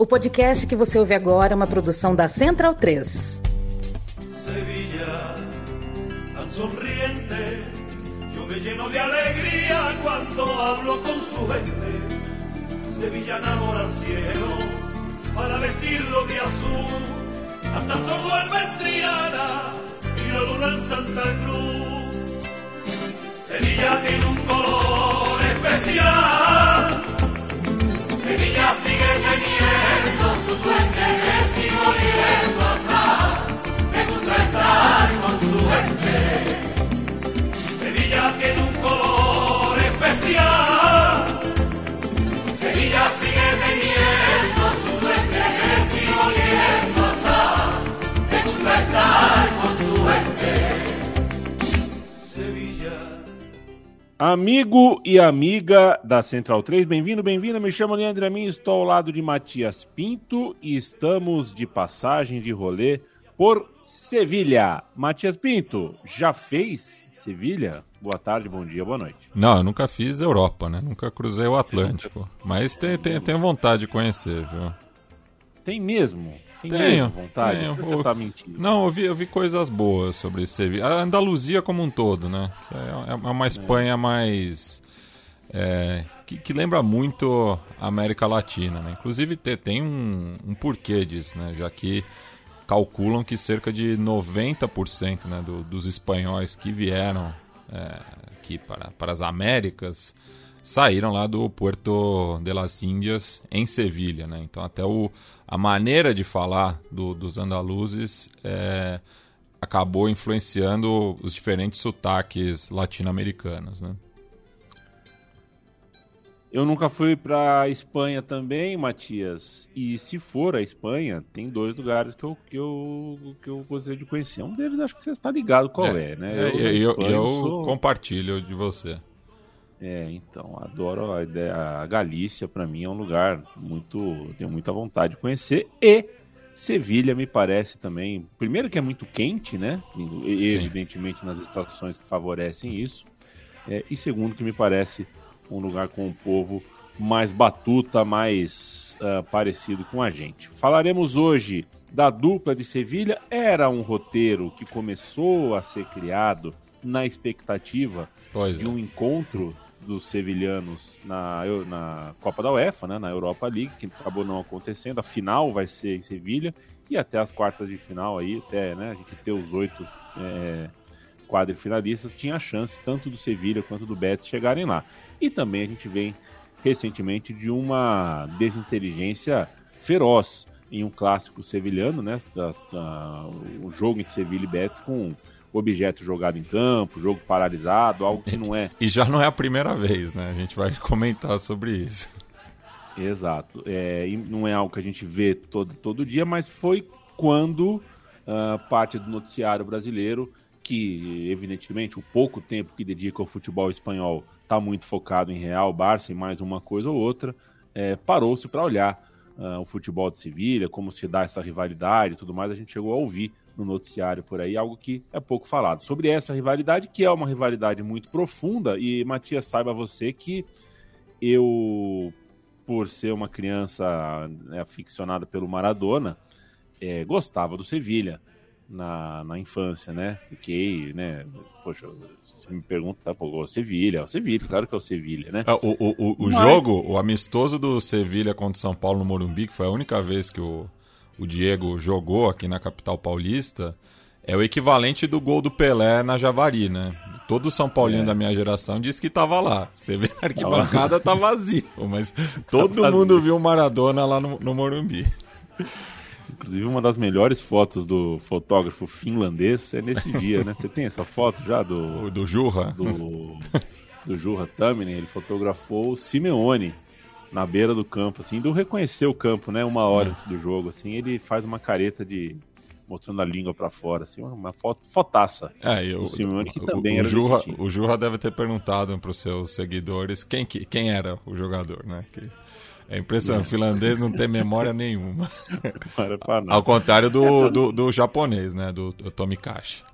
O podcast que você ouve agora é uma produção da Central 3. Sevilla, tan sonriente, yo me lleno de alegría cuando hablo con su gente. Sevilla enamora al cielo para vestirlo de azul, hasta todo el Triana y la luna en Santa Cruz. Sevilla tiene un color especial. Sevilla sigue teniendo su duende, me sigo oliendo atrás. Me gusta estar con su Amigo e amiga da Central 3, bem-vindo, bem-vinda. Me chamo Leandro Amin, estou ao lado de Matias Pinto e estamos de passagem de rolê por Sevilha. Matias Pinto, já fez Sevilha? Boa tarde, bom dia, boa noite. Não, eu nunca fiz Europa, né? Nunca cruzei o Atlântico. Mas tenho vontade de conhecer, viu? Tem mesmo? Tem Tenho, vontade? tenho. Você tá mentindo? Não, eu vi, eu vi coisas boas sobre Sevilha. A Andaluzia como um todo, né? Que É, é uma Espanha mais. é, que, que lembra muito a América Latina, né? Inclusive te- tem um, um porquê disso, né? Já que calculam que cerca de 90% né, do- dos espanhóis que vieram é, aqui para, para as Américas saíram lá do Puerto de las Índias em Sevilha, né? Então até o, a maneira de falar do- dos andaluzes é, acabou influenciando os diferentes sotaques latino-americanos, né? Eu nunca fui pra Espanha também, Matias. E se for a Espanha, tem dois lugares que eu, que eu, que eu gostaria de conhecer. Um deles acho que você está ligado qual é, né? É, eu, eu- Espanha, eu sou- compartilho de você. É, então, adoro a ideia. A Galícia, para mim, é um lugar muito. Tenho muita vontade de conhecer. E Sevilha me parece também. Primeiro, que é muito quente, né? E. Evidentemente, nas estações que favorecem isso. É, e segundo, que me parece um lugar com um povo mais batuta, mais ah, parecido com a gente. Falaremos hoje da dupla de Sevilha. Era um roteiro que começou a ser criado na expectativa de é. um encontro dos sevilhanos na, na Copa da UEFA, né, na Europa League, que acabou não acontecendo. A final vai ser em Sevilha e até as quartas de final aí, até né, a gente ter os oito é, quadrifinalistas, tinha a chance tanto do Sevilha quanto do Betis chegarem lá. E também a gente vem recentemente de uma desinteligência feroz em um clássico sevilhano, né, da- da- o jogo entre Sevilha e Betis com objeto jogado em campo, jogo paralisado, algo que não é E já não é a primeira vez, né? A gente vai comentar sobre isso. Exato. É, não é algo que a gente vê todo, todo dia, mas foi quando ah, parte do noticiário brasileiro, que evidentemente o pouco tempo que dedica ao futebol espanhol está muito focado em Real, Barça e mais uma coisa ou outra, é, parou-se para olhar ah, o futebol de Sevilha, como se dá essa rivalidade e tudo mais. A gente chegou a ouvir no noticiário por aí algo que é pouco falado. Sobre essa rivalidade, que é uma rivalidade muito profunda, e Matias, saiba você que eu por ser uma criança né, aficionada pelo Maradona, é, gostava do Sevilha na, na infância, né? Fiquei, né? Poxa, você me pergunta, pô, o Sevilha, é o Sevilha, claro que é o Sevilha, né? Ah, O, o, o, o Mas- jogo, o amistoso do Sevilha contra o São Paulo no Morumbi, que foi a única vez que o, o Diego jogou aqui na capital paulista, é o equivalente do gol do Pelé na Javari, né? Todo São Paulino É. da minha geração disse que tava lá. Você vê a arquibancada tá vazio, mas todo vazio. mundo viu o Maradona lá no, no Morumbi. Inclusive, uma das melhores fotos do fotógrafo finlandês é nesse dia, né? Você tem essa foto já do, do Jurra. do, do Jurra Taminen, ele fotografou o Simeone na beira do campo, assim, do reconhecer o campo, né? Uma hora É. antes do jogo, assim, ele faz uma careta de mostrando a língua pra fora, assim, uma foto, fotaça. É, e O o, Simeone, que o- também o, era Jurra, o Jurra deve ter perguntado para os seus seguidores quem, que- quem era o jogador, né? Que é impressionante, o finlandês não tem memória nenhuma. Ao contrário do, do, do japonês, né? Do, do Tomikashi.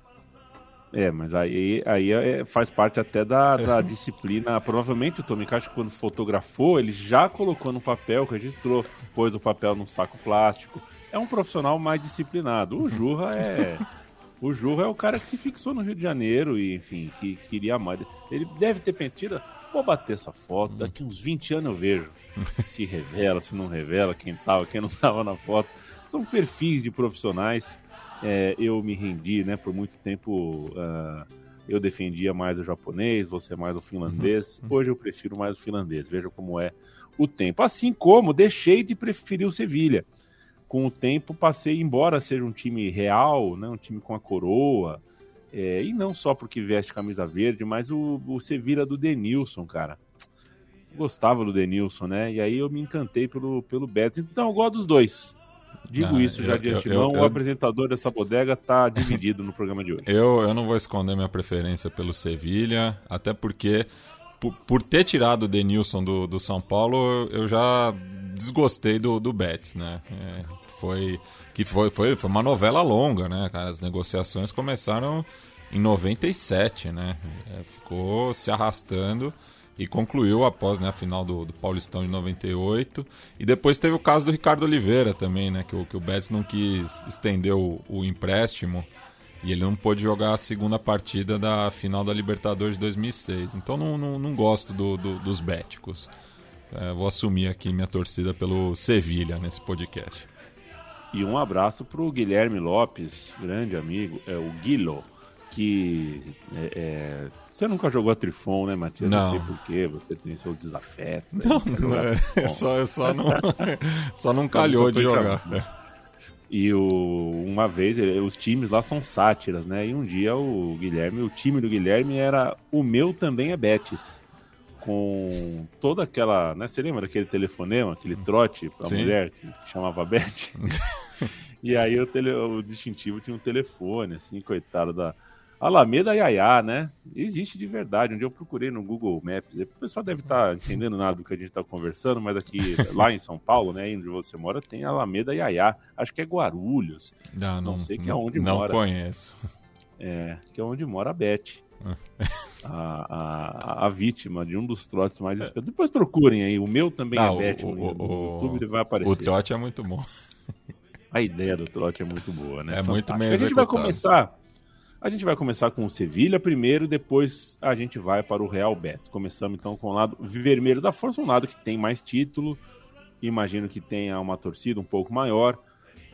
É, mas aí, aí é, faz parte até da, da disciplina. Provavelmente o Tommy Caixa, quando fotografou, ele já colocou no papel, registrou, pôs o papel num saco plástico. É um profissional mais disciplinado. O Jurra é. O Jurra é o cara que se fixou no Rio de Janeiro e, enfim, que queria mais. Ele deve ter pensado, vou bater essa foto, daqui uns 20 anos eu vejo. Se revela, se não revela, quem tava, quem não tava na foto. São perfis de profissionais é, eu me rendi, né? Por muito tempo uh, eu defendia mais o japonês, você mais o finlandês. Uhum. Hoje eu prefiro mais o finlandês. Veja como é o tempo. Assim como deixei de preferir o Sevilha. Com o tempo passei, embora seja um time real, né? Um time com a coroa. É, e não só porque veste camisa verde, mas o, o Sevilha do Denilson, cara. gostava do Denilson, né? E aí eu me encantei pelo, pelo Betis. Então eu gosto dos dois. Digo ah, isso já eu, de antemão, o apresentador dessa bodega está dividido no programa de hoje. Eu, eu não vou esconder minha preferência pelo Sevilha, até porque por, por, ter tirado o Denilson do, do São Paulo, eu já desgostei do, do Betis, né? É, foi, que foi, foi, foi uma novela longa, né? As negociações começaram em 97, né? É, ficou se arrastando e concluiu após né, a final do, do, Paulistão de 98. E depois teve o caso do Ricardo Oliveira também, né, que, o, que o Betis não quis estender o, o, empréstimo e ele não pôde jogar a segunda partida da final da Libertadores de 2006. Então não, não, não gosto do, do, dos béticos. É, vou assumir aqui minha torcida pelo Sevilha nesse podcast. E um abraço para o Guilherme Lopes, grande amigo, é o Guilo que é, é, você nunca jogou a Trifon, né, Matias? Não. Não sei porquê, você tem seu desafeto. Né? Não, não é, só, só, não, só não calhou de jogar. E o, uma vez, os times lá são sátiras, né? E um dia o Guilherme, o time do Guilherme era o meu também é Betis. Com toda aquela. Né? Você lembra daquele telefonema, aquele trote pra Sim. mulher que, que chamava Beth? e aí o, tele, o distintivo tinha um telefone, assim, coitado da Alameda Yaya, né? Existe de verdade. Um dia eu procurei no Google Maps. O pessoal deve estar tá entendendo nada do que a gente está conversando, mas aqui, lá em São Paulo, né, onde você mora, tem Alameda Yaya. Acho que é Guarulhos. Não, não, não sei que é onde não mora. Não conheço. É, que é onde mora a Beth. a, a, a, vítima de um dos trotes mais esperados. Depois procurem aí. O meu também não, é Beth. O, no, o, YouTube ele vai aparecer. O trote é muito bom. A ideia do trote é muito boa, né? É Fantástico. muito bem A gente vai começar a gente vai começar com o Sevilha primeiro, depois a gente vai para o Real Betis. Começamos então com o lado vermelho da força, um lado que tem mais título, imagino que tenha uma torcida um pouco maior,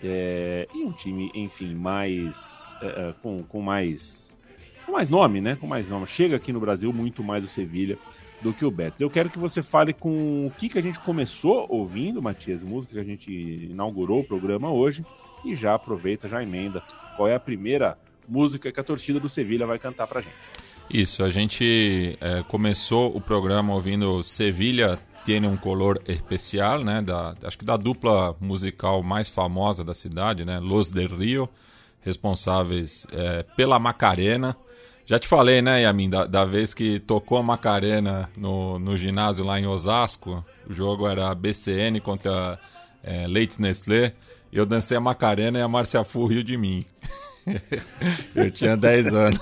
é, e um time, enfim, mais. É, com, com mais. Com mais nome, né? Com mais nome. Chega aqui no Brasil muito mais o Sevilha do que o Betis. Eu quero que você fale com o que, que a gente começou ouvindo, Matias, música que a gente inaugurou o programa hoje, e já aproveita, já emenda. Qual é a primeira música que a torcida do Sevilha vai cantar pra gente. Isso, a gente é, começou o programa ouvindo Sevilha Tiene um Color Especial, né? Da, acho que da dupla musical mais famosa da cidade, né? Los del Rio, responsáveis é, pela Macarena. Já te falei, né, Yamin, da, da vez que tocou a Macarena no, no ginásio lá em Osasco. O jogo era BCN contra é, Leite Nestlé. Eu dancei a Macarena e a Márcia Fu riu de mim. eu tinha 10 anos.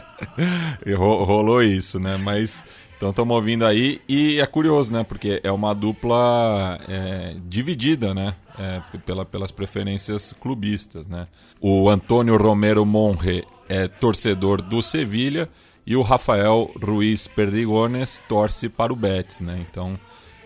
e rolou isso, né? Mas então estamos ouvindo aí e é curioso, né? Porque é uma dupla é, dividida, né? É, pela, pelas preferências clubistas, né? O Antônio Romero Monre é torcedor do Sevilha e o Rafael Ruiz Perdigones torce para o Betis, né? Então,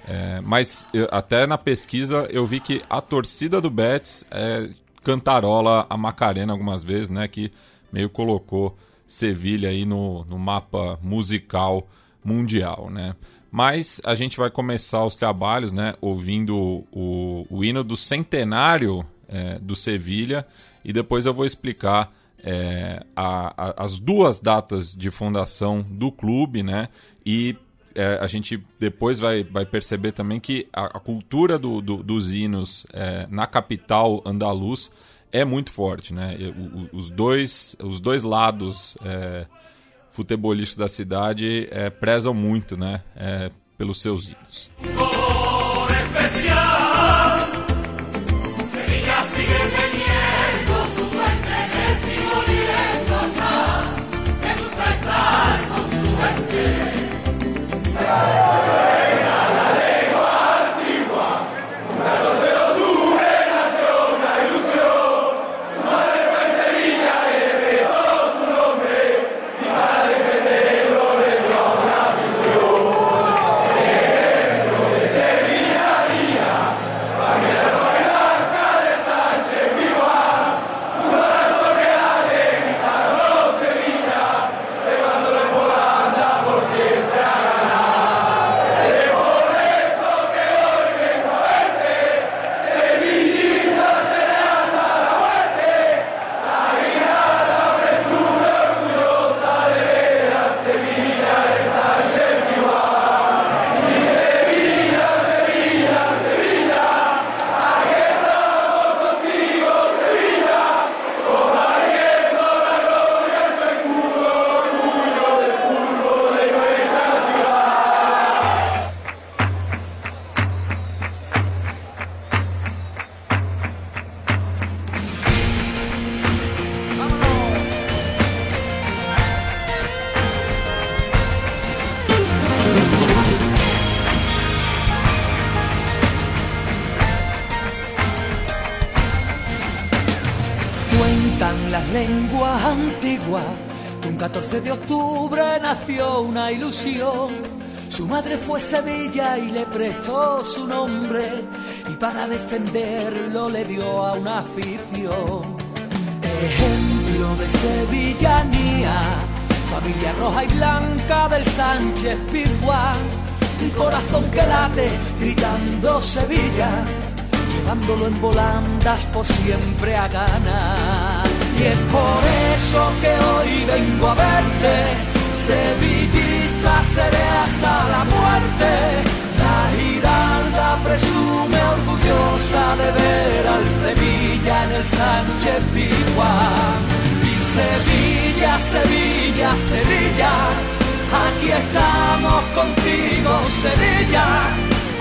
é, mas eu, até na pesquisa eu vi que a torcida do Betis é, cantarola a Macarena algumas vezes, né? Que meio colocou Sevilha aí no, no mapa musical mundial, né? Mas a gente vai começar os trabalhos, né? Ouvindo o, o hino do centenário é, do Sevilha e depois eu vou explicar é, a, a, as duas datas de fundação do clube, né? E é, a gente depois vai, vai perceber também que a, a cultura do, do, dos hinos é, na capital andaluz é muito forte, né? O, os, dois, os dois lados é, futebolísticos da cidade é, prezam muito, né? É, pelos seus hinos. Christ. Ilusión. Su madre fue Sevilla y le prestó su nombre y para defenderlo le dio a una afición. Ejemplo de sevillanía, familia roja y blanca del Sánchez Pizjuán. Un corazón que late gritando Sevilla, llevándolo en volandas por siempre a ganar. Y es por eso que hoy vengo a verte, sevillista seré hasta la muerte. La Giralda presume orgullosa de ver al Sevilla en el Sánchez Pizjuán. Y Sevilla, Sevilla, Sevilla, aquí estamos contigo, Sevilla,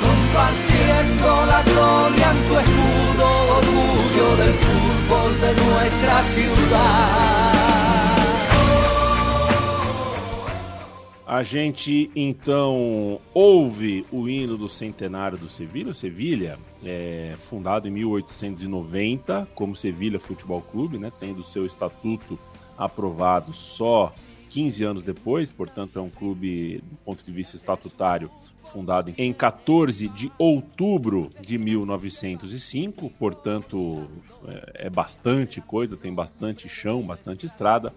compartiendo la gloria en tu escudo, orgullo del fútbol de nuestra ciudad. A gente então ouve o hino do centenário do Sevilha. O Sevilha é fundado em 1890 como Sevilha Futebol Clube, né, tendo seu estatuto aprovado só 15 anos depois, portanto é um clube do ponto de vista estatutário fundado em 14 de outubro de 1905, portanto é, é bastante coisa, tem bastante chão, bastante estrada.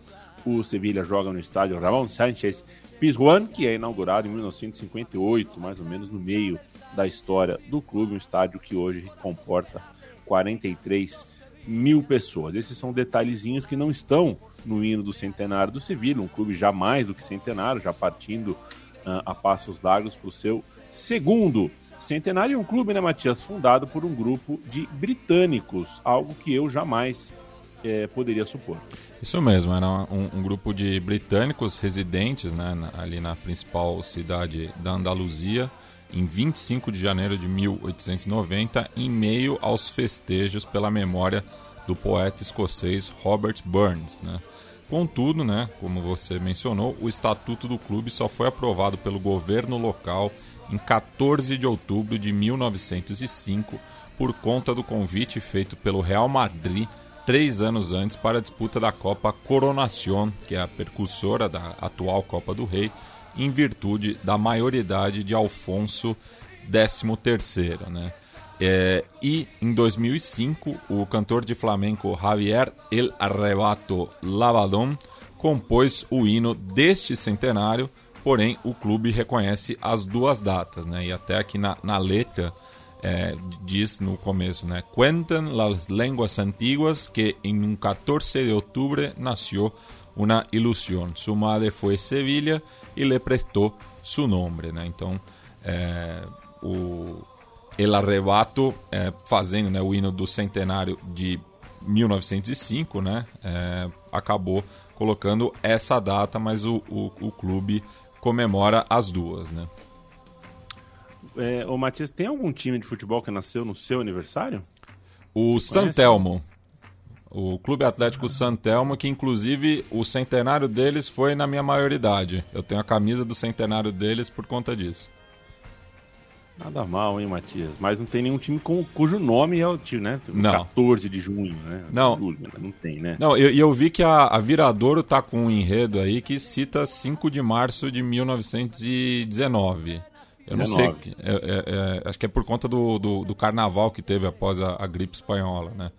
O Sevilha joga no estádio Ramon Sánchez Pizjuán, que é inaugurado em 1958, mais ou menos no meio da história do clube, um estádio que hoje comporta 43 mil pessoas. Esses são detalhezinhos que não estão no hino do centenário do Sevilha, um clube já mais do que centenário, já partindo uh, a passos largos para o seu segundo centenário. Um clube, né, Matias, fundado por um grupo de britânicos, algo que eu jamais é, poderia supor. Isso mesmo, era um, um, grupo de britânicos residentes né, ali na principal cidade da Andaluzia, em 25 de janeiro de 1890, em meio aos festejos pela memória do poeta escocês Robert Burns. Né? Contudo, né, como você mencionou, o estatuto do clube só foi aprovado pelo governo local em 14 de outubro de 1905 por conta do convite feito pelo Real Madrid três anos antes para a disputa da Copa Coronación, que é a percursora da atual Copa do Rei, em virtude da maioridade de Alfonso XIII. Né? É, e em 2005, o cantor de flamenco Javier El Arrebato Lavadón compôs o hino deste centenário, porém o clube reconhece as duas datas. Né? E até aqui na, na letra é, diz no começo, né? Cuentan las lenguas antiguas que em um 14 de outubro nasceu uma ilusão. Su madre foi Sevilha e le prestou su nome, né? Então, é, o El Arrebato, é, fazendo né, o hino do centenário de 1905, né? É, acabou colocando essa data, mas o, o, o clube comemora as duas, né? É, ô Matias, tem algum time de futebol que nasceu no seu aniversário? O Santelmo. O Clube Atlético Santelmo, que inclusive o centenário deles foi na minha maioridade. Eu tenho a camisa do centenário deles por conta disso. Nada mal, hein, Matias? Mas não tem nenhum time com, cujo nome é o time, né? Não. 14 de junho, né? Não. Não tem, né? Não, e eu, eu, vi que a, a Viradouro tá com um enredo aí que cita 5 de março de 1919. Eu não 19. sei. É, é, é, acho que é por conta do, do, do, carnaval que teve após a, a gripe espanhola, né?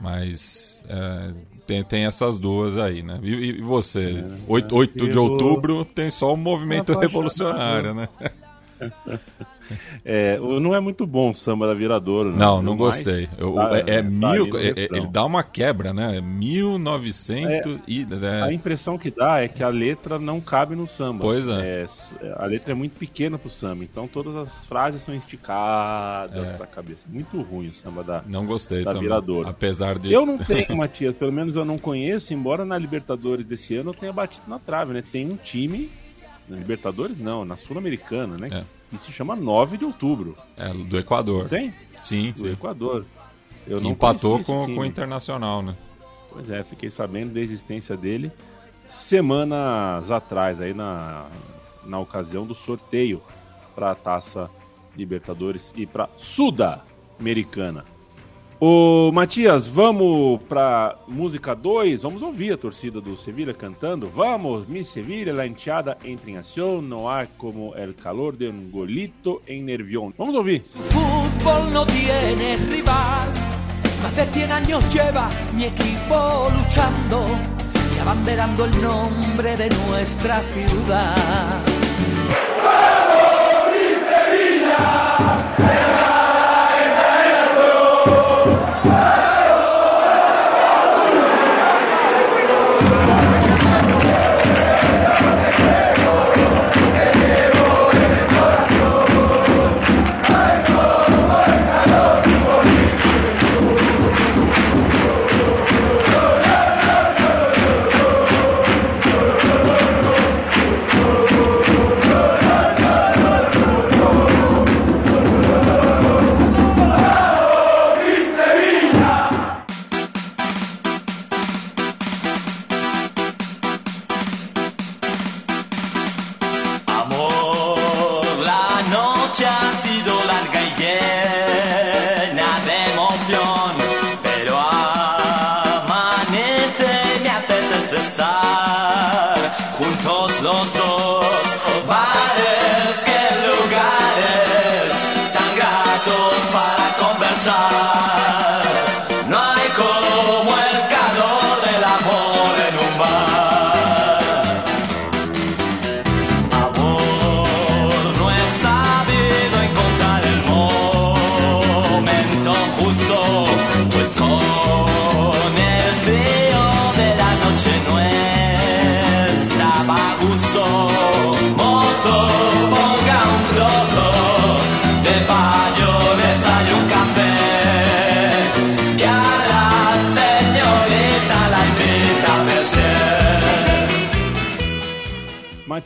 Mas é, tem, tem essas duas aí, né? E, e você? É, 8, 8 de outubro tem só o movimento revolucionário, né? É, não é muito bom o samba da Viradouro. Né? Não, não gostei. Eu, tá, é, é tá mil, é, ele dá uma quebra, né? 1900 é, e... É. A impressão que dá é que a letra não cabe no samba. Pois é. é a letra é muito pequena pro samba, então todas as frases são esticadas é. pra cabeça. Muito ruim o samba da, não gostei da também, Viradouro. Apesar de... Eu não tenho, Matias, pelo menos eu não conheço, embora na Libertadores desse ano eu tenha batido na trave, né? Tem um time... Na Libertadores não, na Sul-Americana, né? É que se chama 9 de outubro. É, do Equador. Tem? Sim, do sim. Equador. Eu não empatou com, com o Internacional, né? Pois é, fiquei sabendo da existência dele semanas atrás, aí na, na ocasião do sorteio para a Taça Libertadores e para Suda-Americana. Ô, Matias, vamos pra música 2? Vamos ouvir a torcida do Sevilha cantando. Vamos, mi Sevilha, la hinchada entra em ação, não há como el calor de um golito em Nervión. Vamos ouvir. Fútbol no tiene rival, más de 100 años lleva mi equipo luchando y abanderando el nombre de nuestra ciudad.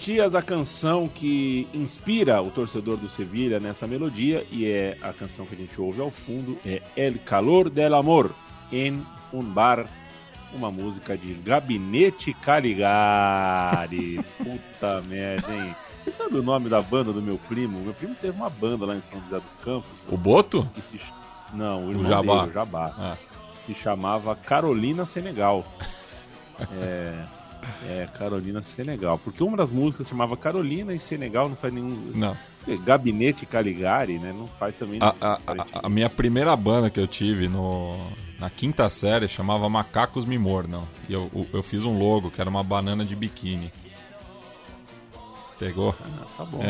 Matias, a canção que inspira o torcedor do Sevilha nessa melodia e é a canção que a gente ouve ao fundo é El Calor del Amor em um bar, uma música de Gabinete Caligari. Puta merda, hein? Você sabe o nome da banda do meu primo? Meu primo teve uma banda lá em São José dos Campos. O Boto? se Não, o irmão Jabá. dele, o Jabá. Ah. Se chamava Carolina Senegal. É, é, Carolina Senegal. Porque uma das músicas chamava Carolina e Senegal não faz nenhum. Não. Gabinete Caligari, né? Não faz também. A, a- a- a minha primeira banda que eu tive no, na quinta série chamava Macacos Me Mordam. E eu, eu- eu fiz um logo que era uma banana de biquíni. Pegou? Ah, tá bom.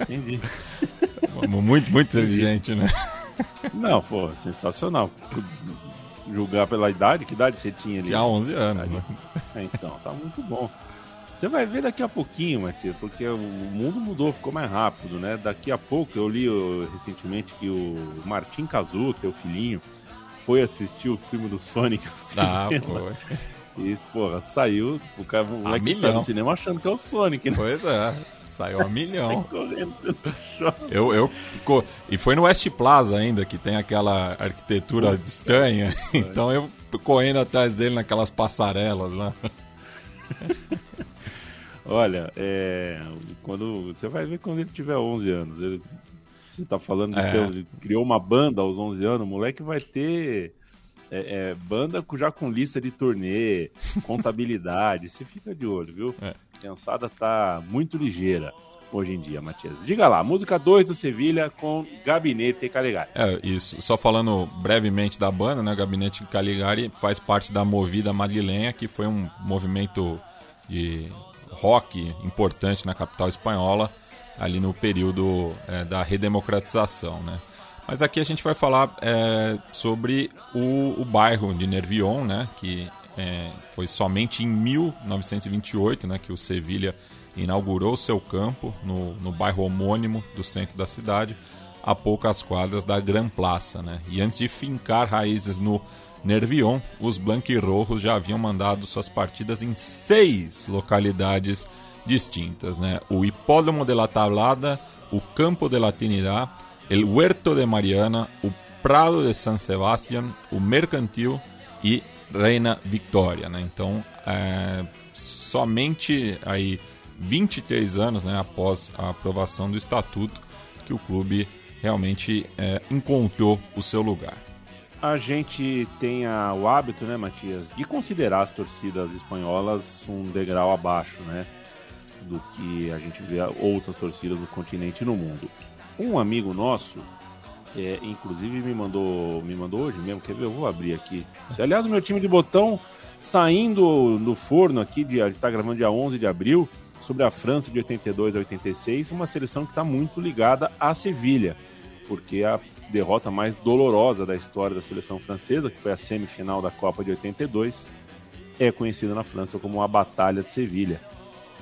Entendi. Muito, muito inteligente, né? Não, pô, sensacional. Julgar pela idade, que idade você tinha ali? Tinha 11 anos, né? É, então, tá muito bom. Você vai ver daqui a pouquinho, Matias, porque o mundo mudou, ficou mais rápido, né? Daqui a pouco, eu li ó, recentemente que o Martin Cazu, teu filhinho, foi assistir o filme do Sonic. Ah, cinema. foi. E, porra, saiu, o cara o moleque saiu do cinema achando que é o Sonic, né? Pois é, saiu a milhão. Eu, eu, e foi no West Plaza ainda, que tem aquela arquitetura estranha. Então eu correndo atrás dele naquelas passarelas lá. Olha, é, quando você vai ver quando ele tiver 11 anos. Ele, você tá falando de É. que ele criou uma banda aos 11 anos, o moleque vai ter é, é, banda já com lista de turnê, contabilidade. Você fica de olho, viu? É. Criançada tá muito ligeira hoje em dia, Matias. Diga lá, música 2 do Sevilha com Gabinete Caligari. É, isso. Só falando brevemente da banda, né? Gabinete Caligari faz parte da Movida Madrilenha, que foi um movimento de rock importante na capital espanhola, ali no período é, da redemocratização, né? Mas aqui a gente vai falar é, sobre o, o bairro de Nervión, né? Que é, foi somente em 1928, né? Que o Sevilha inaugurou seu campo no, no bairro homônimo do centro da cidade, a poucas quadras da Gran Plaza, né? E antes de fincar raízes no Nervión, os blanquirrojos já haviam mandado suas partidas em seis localidades distintas, né? O Hipódromo de la Tablada, o Campo de la Trinidad, el Huerto de Mariana, o Prado de San Sebastián, o Mercantil e Reina Victoria, né? Então, é, somente aí 23 anos, né, após a aprovação do estatuto, que o clube realmente é, encontrou o seu lugar. A gente tem a, o hábito, né, Matias, de considerar as torcidas espanholas um degrau abaixo, né? Do que a gente vê outras torcidas do continente e no mundo. Um amigo nosso, é, inclusive me mandou, me mandou hoje mesmo, quer ver? Eu vou abrir aqui. Aliás, o meu time de botão saindo do forno aqui, de, está gravando dia 11 de abril, sobre a França de 82 a 86, uma seleção que está muito ligada à Sevilha, porque a derrota mais dolorosa da história da seleção francesa, que foi a semifinal da Copa de 82, é conhecida na França como a Batalha de Sevilha.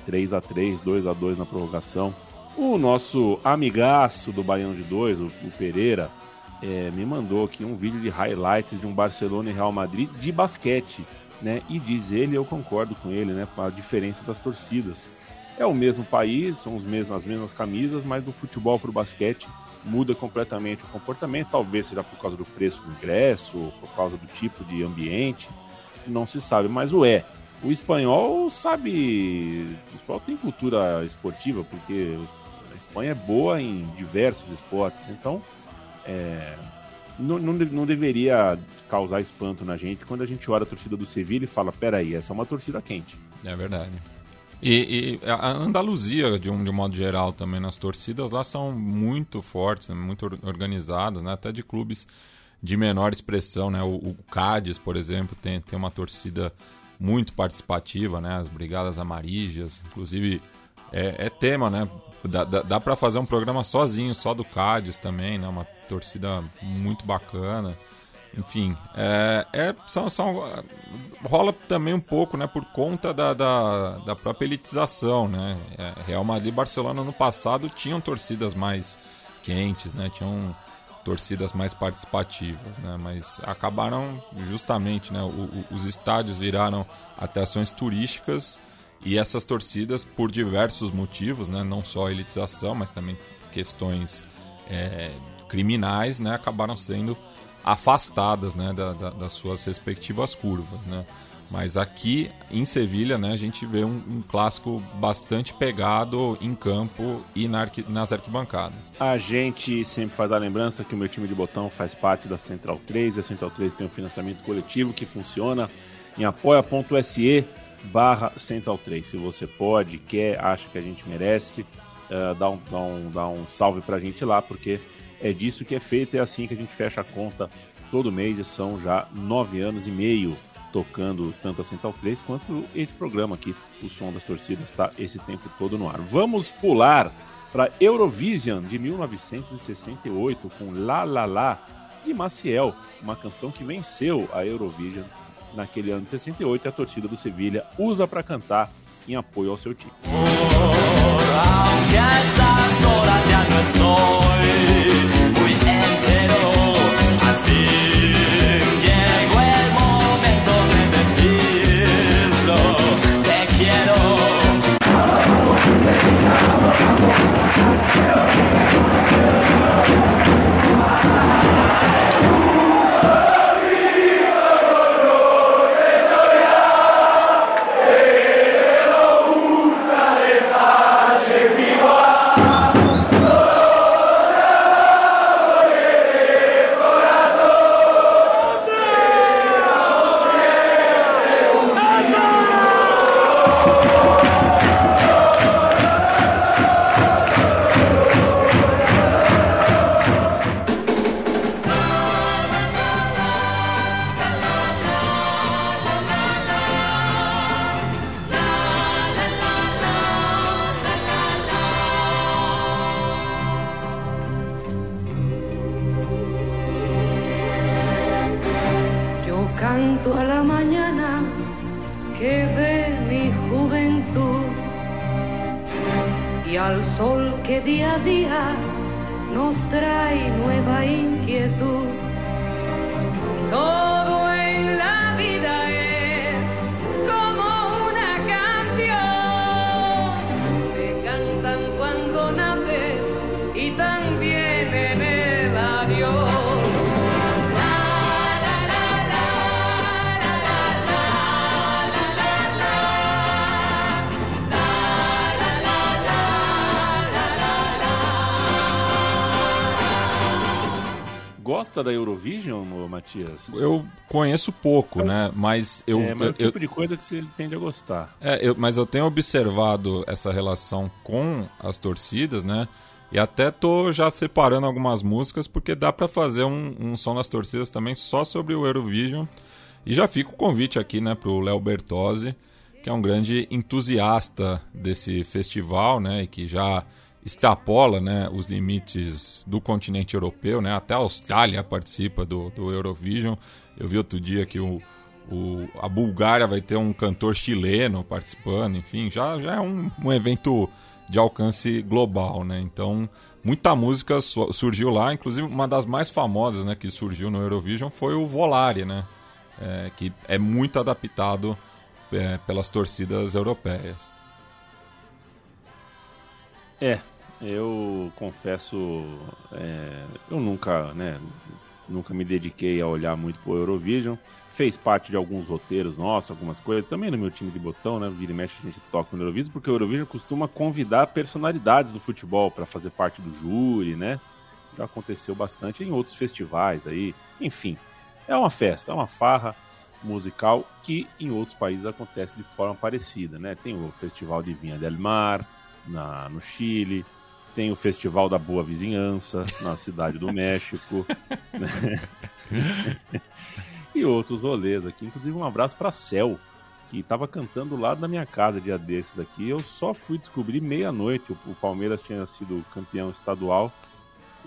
3 a 3 2 a 2 na prorrogação. O nosso amigaço do Baião de 2, o, o Pereira, é, me mandou aqui um vídeo de highlights de um Barcelona e Real Madrid de basquete. Né? E diz ele, eu concordo com ele, né? A diferença das torcidas. É o mesmo país, são os mesmos, as mesmas camisas, mas do futebol para o basquete muda completamente o comportamento, talvez seja por causa do preço do ingresso, por causa do tipo de ambiente, não se sabe, mas o é. O espanhol sabe. O espanhol tem cultura esportiva, porque a Espanha é boa em diversos esportes, então é, não, não, não, deveria causar espanto na gente quando a gente olha a torcida do Sevilha e fala: peraí, essa é uma torcida quente. É verdade. E, e, a Andaluzia, de um, de modo geral, também nas torcidas lá são muito fortes, muito organizadas, né? até de clubes de menor expressão. Né? O, o Cádiz, por exemplo, tem, tem uma torcida muito participativa, né? as Brigadas Amarígias, inclusive é, é tema, né? Dá, dá, dá para fazer um programa sozinho, só do Cádiz também, né? uma torcida muito bacana. Enfim, é, é, são, são, rola também um pouco né, por conta da, da, da própria elitização. Né? É, Real Madrid e Barcelona no passado tinham torcidas mais quentes, né? tinham torcidas mais participativas, né? mas acabaram justamente, né? O, o, os estádios viraram atrações turísticas e essas torcidas, por diversos motivos, né? não só elitização, mas também questões é, criminais, né? acabaram sendo afastadas né, da, da, das suas respectivas curvas. Né? Mas aqui em Sevilha, né, a gente vê um, um, clássico bastante pegado em campo e na arqui, nas arquibancadas. A gente sempre faz a lembrança que o meu time de botão faz parte da Central 3. A Central 3 tem um financiamento coletivo que funciona em apoia.se barra Central 3. Se você pode, quer, acha que a gente merece, uh, dá, um, dá, um, dá um salve pra gente lá, porque é disso que é feito, é assim que a gente fecha a conta todo mês e são já nove anos e meio tocando tanto a Central 3 quanto esse programa aqui, o Som das Torcidas, está esse tempo todo no ar. Vamos pular para Eurovision de 1968 com La La La de Maciel, uma canção que venceu a Eurovision naquele ano de 68, a torcida do Sevilha usa para cantar em apoio ao seu time. Yeah. Matias? Eu conheço pouco, né? Mas eu. é, mas é o eu, tipo de coisa que você tende a gostar. É, eu, mas eu tenho observado essa relação com as torcidas, né? E até tô já separando algumas músicas, porque dá para fazer um, um som das torcidas também só sobre o Eurovision. E já fica o convite aqui, né, pro Léo Bertozzi, que é um grande entusiasta desse festival, né? E que já extrapola né, os limites do continente europeu, né? Até a Austrália participa do, do Eurovision. Eu vi outro dia que o, o, a Bulgária vai ter um cantor chileno participando, enfim, já, já é um, um evento de alcance global, né? Então, muita música su surgiu lá, inclusive uma das mais famosas, né, que surgiu no Eurovision foi o Volare, né? É, que é muito adaptado é, pelas torcidas europeias. É, eu confesso, é, eu nunca, né, nunca me dediquei a olhar muito pro Eurovision. Fez parte de alguns roteiros nossos, algumas coisas. Também no meu time de botão, né? Vira e mexe a gente toca no Eurovision, porque o Eurovision costuma convidar personalidades do futebol para fazer parte do júri, né? Já aconteceu bastante em outros festivais aí. Enfim, é uma festa, é uma farra musical que em outros países acontece de forma parecida, né? Tem o Festival de Vinha del Mar na, no Chile, tem o Festival da Boa Vizinhança na Cidade do México. Né? e outros rolês aqui. Inclusive, um abraço para Cel, que estava cantando lá da minha casa dia desses aqui. Eu só fui descobrir meia-noite. O, Palmeiras tinha sido campeão estadual.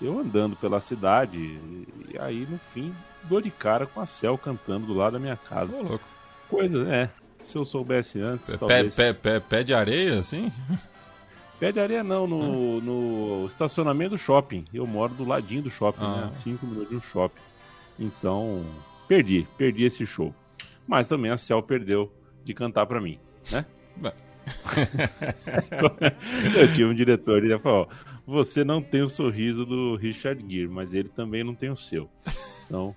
Eu andando pela cidade, e aí no fim, dou de cara com a Cel cantando do lado da minha casa. Louco. Coisa, é. Se eu soubesse antes, Pé, talvez. pé, pé, pé de areia, assim? Pé de areia não, no, no estacionamento do shopping. Eu moro do ladinho do shopping, Ah. né? Cinco minutos do shopping. Então, perdi, perdi esse show. Mas também a Cel perdeu de cantar pra mim, né? Eu tinha um diretor, ele falou, ó, você não tem o sorriso do Richard Gere, mas ele também não tem o seu. Então,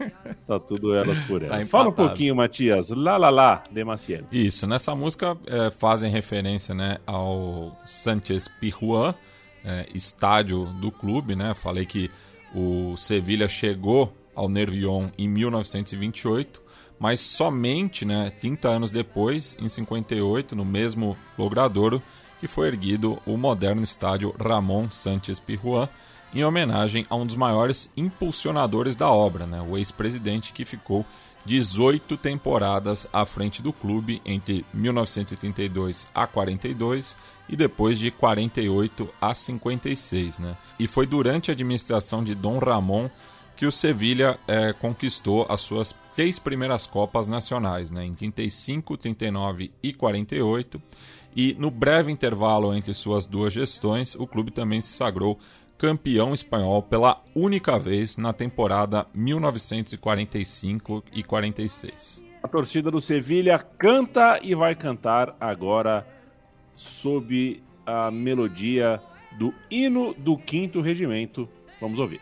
tá tudo elas por elas. Tá Fala um pouquinho, Matias. Lá, lá, lá, de Maciel. Isso, nessa música é, fazem referência né, ao Sánchez Pizjuán, é, estádio do clube. Né? Falei que o Sevilha chegou ao Nervion em 1928, mas somente né, 30 anos depois, em 58, no mesmo logradouro, que foi erguido o moderno estádio Ramon Sánchez Pizjuán, em homenagem a um dos maiores impulsionadores da obra, né, o ex-presidente que ficou 18 temporadas à frente do clube entre 1932 a 42 e depois de 48 a 56. Né? E foi durante a administração de Dom Ramon que o Sevilha eh, conquistou as suas três primeiras Copas Nacionais, né, em 35, 39 e 48. E no breve intervalo entre suas duas gestões, o clube também se sagrou campeão espanhol pela única vez na temporada 1945 e 46. A torcida do Sevilha canta e vai cantar agora sob a melodia do hino do quinto regimento. Vamos ouvir.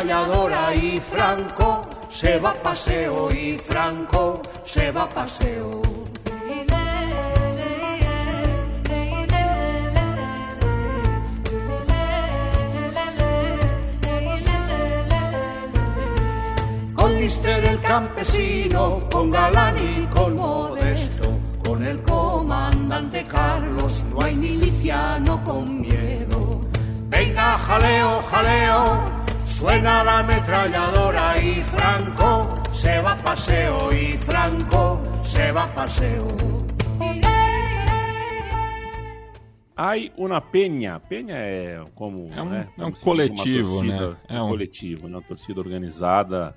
Y Franco se va a paseo y Franco se va a paseo. Con Lister el campesino, con Galán y con Modesto, con el comandante Carlos, no hay miliciano con miedo. Venga, jaleo, jaleo, suena la ametralladora y Franco se va a paseo y Franco se va a paseo. Hay uma penha. Penha é como. É um- né, é um como se diz, coletivo, uma torcida, né? É um- coletivo, né? Uma torcida organizada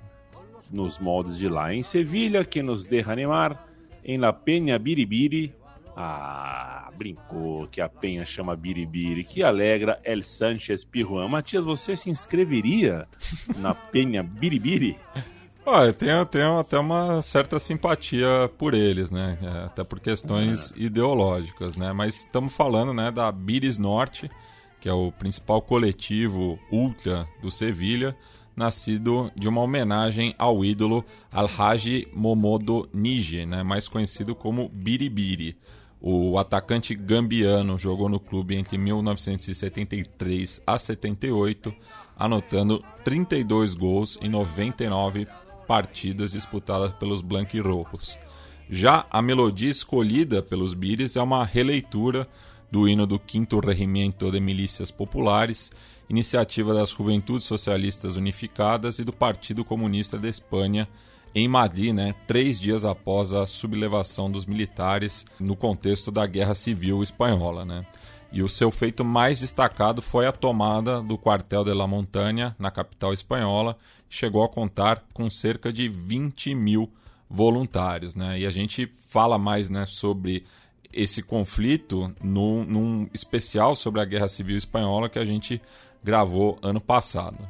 nos moldes de lá. Em Sevilha, que nos deixa animar. Em La Penha Biribiri. Ah, brincou que a Penha chama Biribiri. Que alegra El Sanchez Pirruan. Matias, você se inscreveria na Penha Biribiri? Olha, tenho, tenho até uma certa simpatia por eles, né? É, Até por questões ideológicas, né? Mas estamos falando né, da Biris Norte, que é o principal coletivo ultra do Sevilha, nascido de uma homenagem ao ídolo Alhaji Momodo Nije, né? mais conhecido como Biribiri. O atacante gambiano jogou no clube entre 1973 a 78, anotando 32 gols em 99 partidas disputadas pelos Blanquirrojos. Já a melodia escolhida pelos Bires é uma releitura do hino do 5 Regimento de Milícias Populares, iniciativa das Juventudes Socialistas Unificadas e do Partido Comunista da Espanha, em Madrid, né, três dias após a sublevação dos militares no contexto da Guerra Civil Espanhola. Né. E o seu feito mais destacado foi a tomada do quartel de La Montaña, na capital espanhola, chegou a contar com cerca de 20 mil voluntários. Né? E a gente fala mais né, sobre esse conflito num, num especial sobre a Guerra Civil Espanhola que a gente gravou ano passado.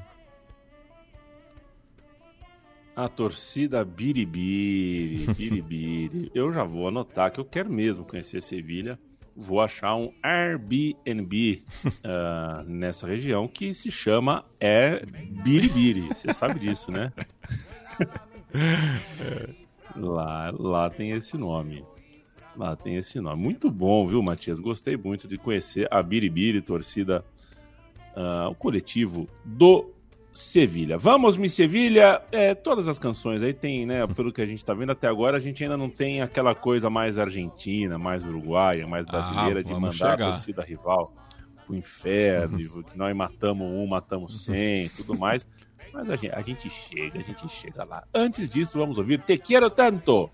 A torcida Biribiri, Biribiri. eu já vou anotar que eu quero mesmo conhecer Sevilha. Vou achar um Airbnb ah, nessa região que se chama Air Biribiri. Você sabe disso, né? lá, lá tem esse nome. Lá tem esse nome. Muito bom, viu, Matias? Gostei muito de conhecer a Biribiri, torcida, ah, o coletivo do Sevilha. Vamos, mi Sevilha. É, todas as canções aí tem, né? Pelo que a gente tá vendo até agora, a gente ainda não tem aquela coisa mais argentina, mais uruguaia, mais brasileira Ah, de mandar chegar. a torcida rival pro inferno, e que nós matamos um, matamos cem, tudo mais. Mas a gente, a gente chega, a gente chega lá. Antes disso, vamos ouvir Te Quero Tanto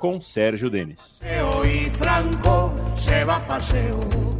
com Sérgio Denis. paseo y Franco se va a paseo.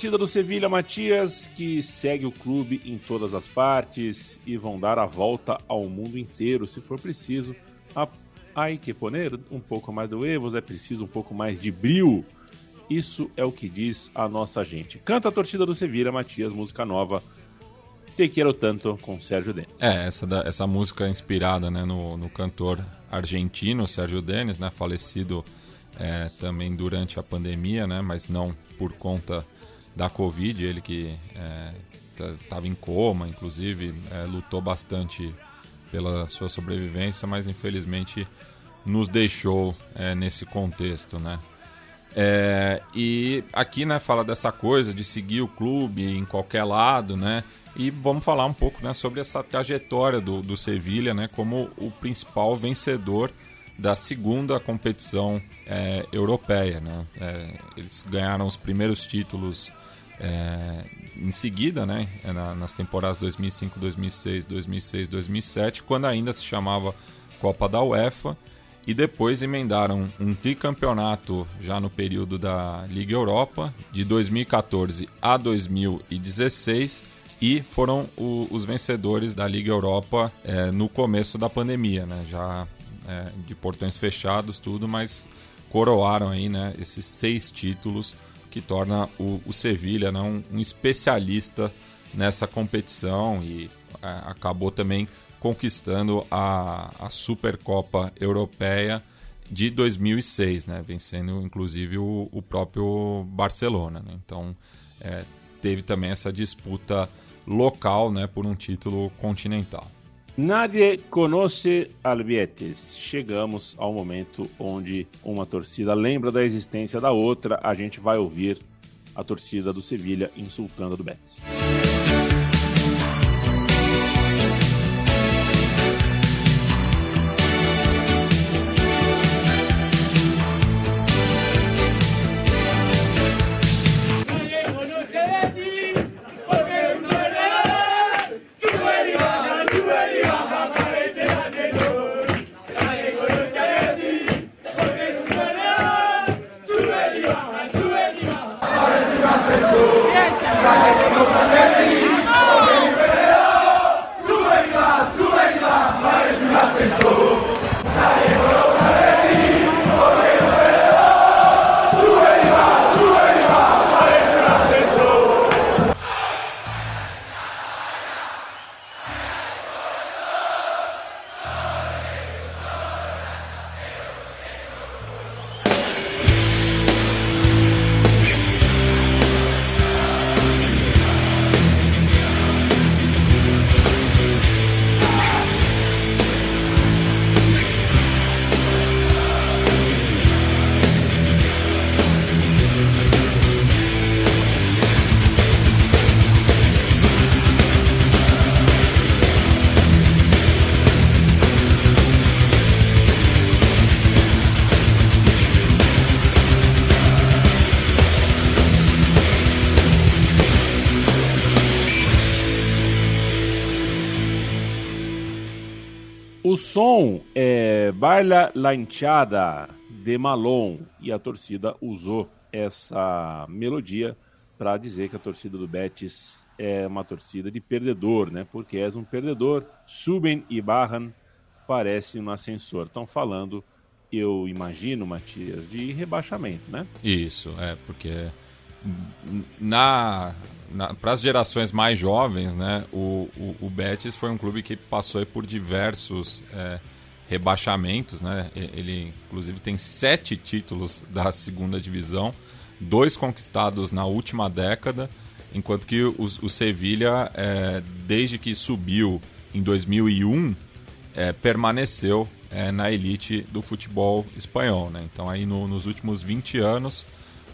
Torcida do Sevilha Matias, que segue o clube em todas as partes e vão dar a volta ao mundo inteiro, se for preciso. A- Hay que poner um pouco mais de huevos, é preciso um pouco mais de brilho. Isso é o que diz a nossa gente. Canta a torcida do Sevilha Matias, música nova. Te Quero Tanto, com Sérgio Denis. É, essa, da- essa música é inspirada né, no, no cantor argentino Sérgio Denis, né, falecido é, também durante a pandemia, né, mas não por conta da Covid, ele que estava em coma, inclusive, é, lutou bastante pela sua sobrevivência, mas infelizmente nos deixou é, nesse contexto, né? É, e aqui, né, fala dessa coisa de seguir o clube em qualquer lado, né? E vamos falar um pouco né, sobre essa trajetória do, do Sevilha, né? Como o principal vencedor da segunda competição é, europeia, né? É, eles ganharam os primeiros títulos é, em seguida, né? é, na- nas temporadas 2005, 2006, 2006, 2007, quando ainda se chamava Copa da UEFA e depois emendaram um tricampeonato já no período da Liga Europa, de 2014 a 2016, e foram o- os vencedores da Liga Europa eh, no começo da pandemia, né? já eh, de portões fechados, tudo, mas coroaram aí né, esses seis títulos que torna o, o Sevilha né, um, um especialista nessa competição e eh, acabou também conquistando a, a Supercopa Europeia de 2006, né? vencendo inclusive o, o próprio Barcelona. né? Então é, teve também essa disputa local né, por um título continental. Nadie conoce al Betis. Chegamos ao momento onde uma torcida lembra da existência da outra. A gente vai ouvir a torcida do Sevilha insultando a do Betis. Baila la Hinchada de Malon e a torcida usou essa melodia para dizer que a torcida do Betis é uma torcida de perdedor, né? Porque és um perdedor, subem e barram, parece um ascensor. Estão falando, eu imagino, Matias, de rebaixamento, né? Isso, é, porque na, para as gerações mais jovens, né, o, o, o Betis foi um clube que passou por diversos é, rebaixamentos, né? Ele, inclusive, tem sete títulos da segunda divisão, dois conquistados na última década, enquanto que o, o Sevilha, é, desde que subiu em 2001, é, permaneceu é, na elite do futebol espanhol. Né? Então, aí no- nos últimos 20 anos,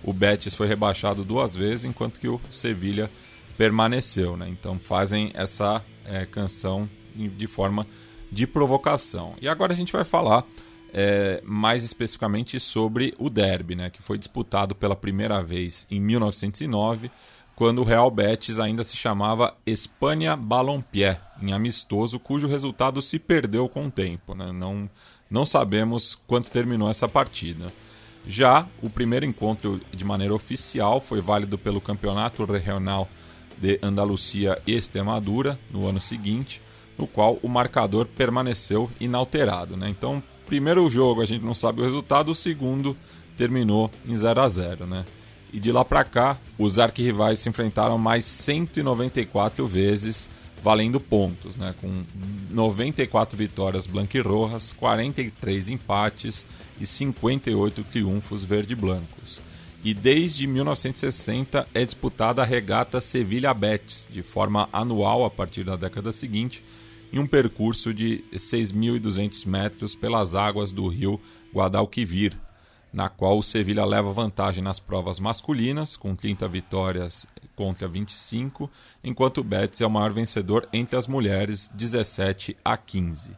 o Betis foi rebaixado duas vezes, enquanto que o Sevilha permaneceu. Né? Então, fazem essa é, canção de forma de provocação. E agora a gente vai falar é, mais especificamente sobre o derby, né? que foi disputado pela primeira vez em 1909 quando o Real Betis ainda se chamava Espanha Ballonpié, em amistoso, cujo resultado se perdeu com o tempo. Né? Não, não sabemos quanto terminou essa partida. Já o primeiro encontro de maneira oficial foi válido pelo Campeonato Regional de Andalucia e Extremadura no ano seguinte, no qual o marcador permaneceu inalterado. Né? Então, primeiro jogo a gente não sabe o resultado, o segundo terminou em 0 a 0 né? E de lá para cá, os arquirrivais se enfrentaram mais 194 vezes, valendo pontos, né? com 94 vitórias blanquirrojas, 43 empates e 58 triunfos verde-blancos. E desde 1960 é disputada a regata Sevilha Betis, de forma anual a partir da década seguinte, em um percurso de 6.200 metros pelas águas do rio Guadalquivir, na qual o Sevilha leva vantagem nas provas masculinas, com 30 vitórias contra 25, enquanto o Betis é o maior vencedor entre as mulheres, 17 a 15.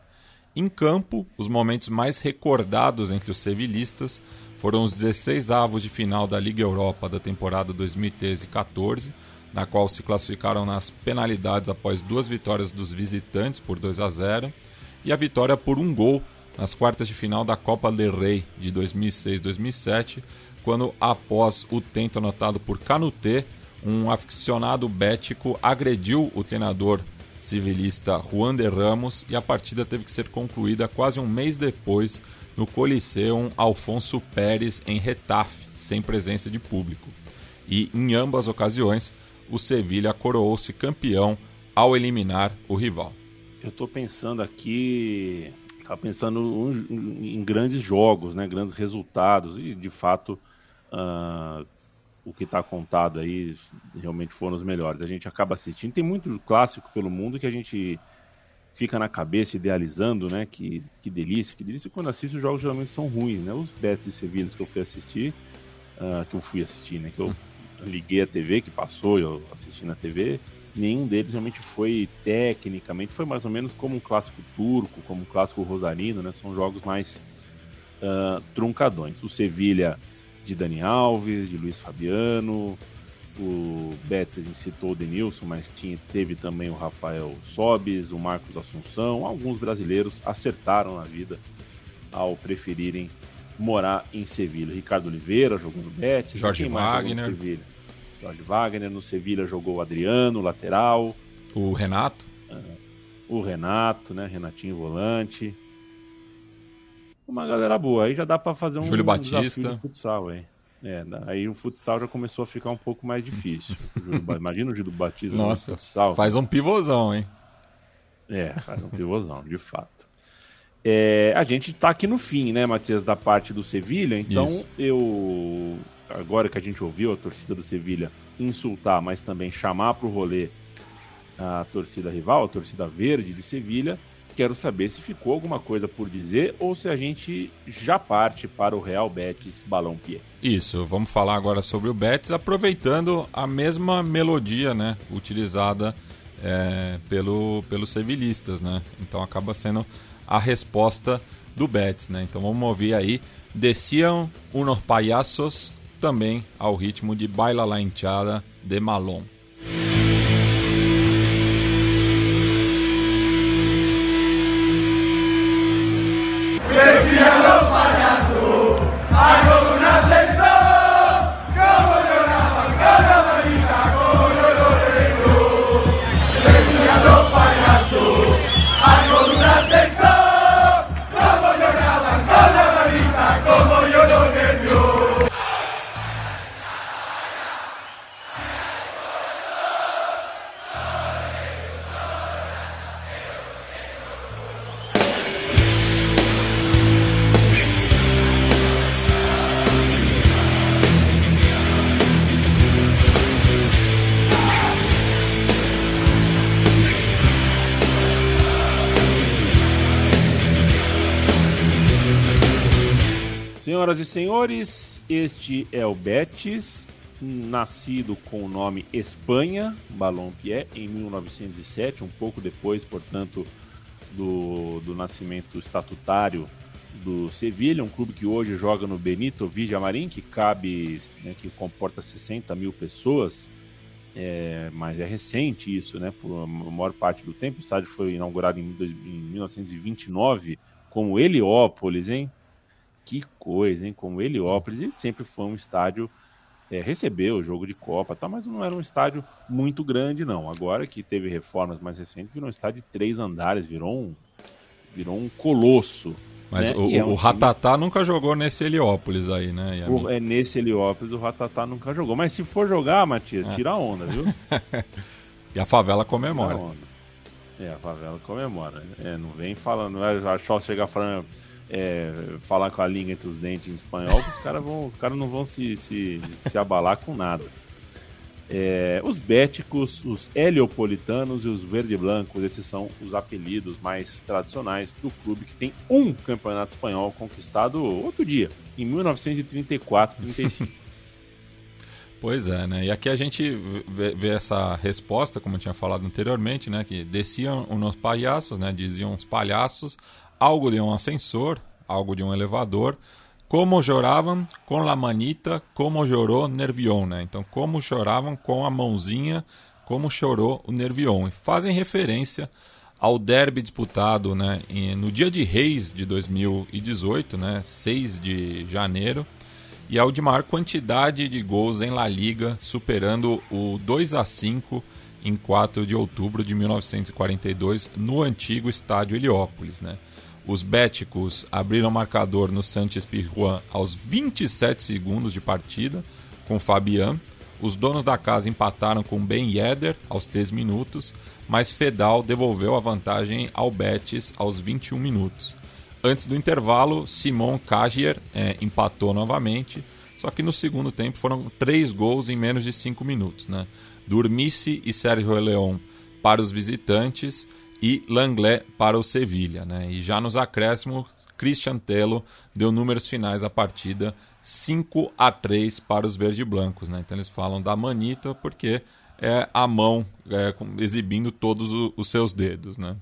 Em campo, os momentos mais recordados entre os sevilhistas foram os 16 avos de final da Liga Europa da temporada 2013-14, na qual se classificaram nas penalidades após duas vitórias dos visitantes por 2 a 0, e a vitória por um gol nas quartas de final da Copa del Rey de 2006-2007, quando, após o tento anotado por Canutê, um aficionado bético agrediu o treinador civilista Juan de Ramos e a partida teve que ser concluída quase um mês depois no Coliseum Alfonso Pérez em Retafe, sem presença de público. E em ambas ocasiões, o Sevilha coroou-se campeão ao eliminar o rival. Eu estou pensando aqui, tá pensando em grandes jogos, né, grandes resultados e de fato ah, o que está contado aí realmente foram os melhores. A gente acaba assistindo, tem muito clássico pelo mundo que a gente fica na cabeça idealizando, né, que, que delícia, que delícia. Quando assiste os jogos geralmente são ruins, né? Os Betis e Sevilhas que eu fui assistir, ah, que eu fui assistir, né, que eu liguei a TV, que passou, eu assisti na TV, nenhum deles realmente foi tecnicamente, foi mais ou menos como um clássico turco, como um clássico rosarino, né? São jogos mais ah, truncadões. O Sevilha de Dani Alves, de Luiz Fabiano, o Betis a gente citou o Denilson, mas tinha, teve também o Rafael Sobis, o Marcos Assunção, alguns brasileiros acertaram na vida ao preferirem morar em Sevilha. Ricardo Oliveira jogou no Betis, Jorge no Wagner. Jorge Wagner no Sevilha jogou o Adriano, lateral, O Renato, o Renato, né, Renatinho volante. Uma galera boa, aí já dá pra fazer um Júlio Batista. de futsal aí. É, aí o futsal já começou a ficar um pouco mais difícil. Imagina o Júlio Batista no nossa, futsal. faz um pivôzão, hein? É, faz um pivôzão, de fato. É, a gente tá aqui no fim, né, Matias, da parte do Sevilha, então Isso. eu. Agora que a gente ouviu a torcida do Sevilha insultar, mas também chamar pro rolê a torcida rival, a torcida verde de Sevilha, quero saber se ficou alguma coisa por dizer ou se a gente já parte para o Real Betis Balão Pied. Isso, vamos falar agora sobre o Betis, aproveitando a mesma melodia, né, utilizada é, pelo, pelos sevilhistas, né? Então acaba sendo a resposta do Betis, né? Então vamos ouvir aí Desciam unos payasos também ao ritmo de Baila la hinchada de Malon. Senhoras e senhores, este é o Betis, nascido com o nome Espanha, Balompié, em 1907, um pouco depois, portanto, do, do nascimento estatutário do Sevilha, um clube que hoje joga no Benito Villamarín, que cabe, né, que comporta 60 mil pessoas, é, mas é recente isso, né? Por a maior parte do tempo. O estádio foi inaugurado em, em 1929 como Heliópolis, hein? Que coisa, hein? Como Heliópolis, ele sempre foi um estádio. É, recebeu o jogo de Copa, tá, mas não era um estádio muito grande, não. Agora que teve reformas mais recentes, virou um estádio de três andares, virou um, virou um colosso. Mas né? o, é um o time- Ratatá nunca jogou nesse Heliópolis aí, né? Yami? o- é nesse Heliópolis o Ratatá nunca jogou. Mas se for jogar, Matias, É. tira a onda, viu? E a favela comemora. a. É, a favela comemora. É, não vem falando, não é só chegar falando, é, falar com a língua entre os dentes em espanhol, os caras os caras não vão se, se, se abalar com nada. É, os béticos, os heliopolitanos e os verde-blancos, esses são os apelidos mais tradicionais do clube que tem um campeonato espanhol conquistado outro dia, em 1934-35. Pois é, né? E aqui a gente vê, vê essa resposta, como eu tinha falado anteriormente, né? Que desciam uns palhaços, né? Diziam os palhaços, algo de um ascensor, algo de um elevador. Como choravam com la manita, como chorou Nervion, né? Então, como choravam com a mãozinha, como chorou o Nervion. E fazem referência ao derby disputado, né? no dia de Reis de 2018, né? 6 de janeiro e é o de maior quantidade de gols em La Liga, superando o 2 a 5 em 4 de outubro de 1942 no antigo estádio Heliópolis. Né? Os béticos abriram o marcador no Santos Pirjuan aos 27 segundos de partida, com Fabian. Os donos da casa empataram com Ben Yedder aos 3 minutos, mas Fedal devolveu a vantagem ao Betis aos 21 minutos. Antes do intervalo, Simon Cagier eh, empatou novamente, só que no segundo tempo foram três gols em menos de cinco minutos. Né? Durmice e Sérgio León para os visitantes e Langlais para o Sevilha. Né? E já nos acréscimos, Christian Tello deu números finais à partida 5 a 3 para os verde-blancos. Né? Então eles falam da manita porque é a mão é, exibindo todos os seus dedos. Né?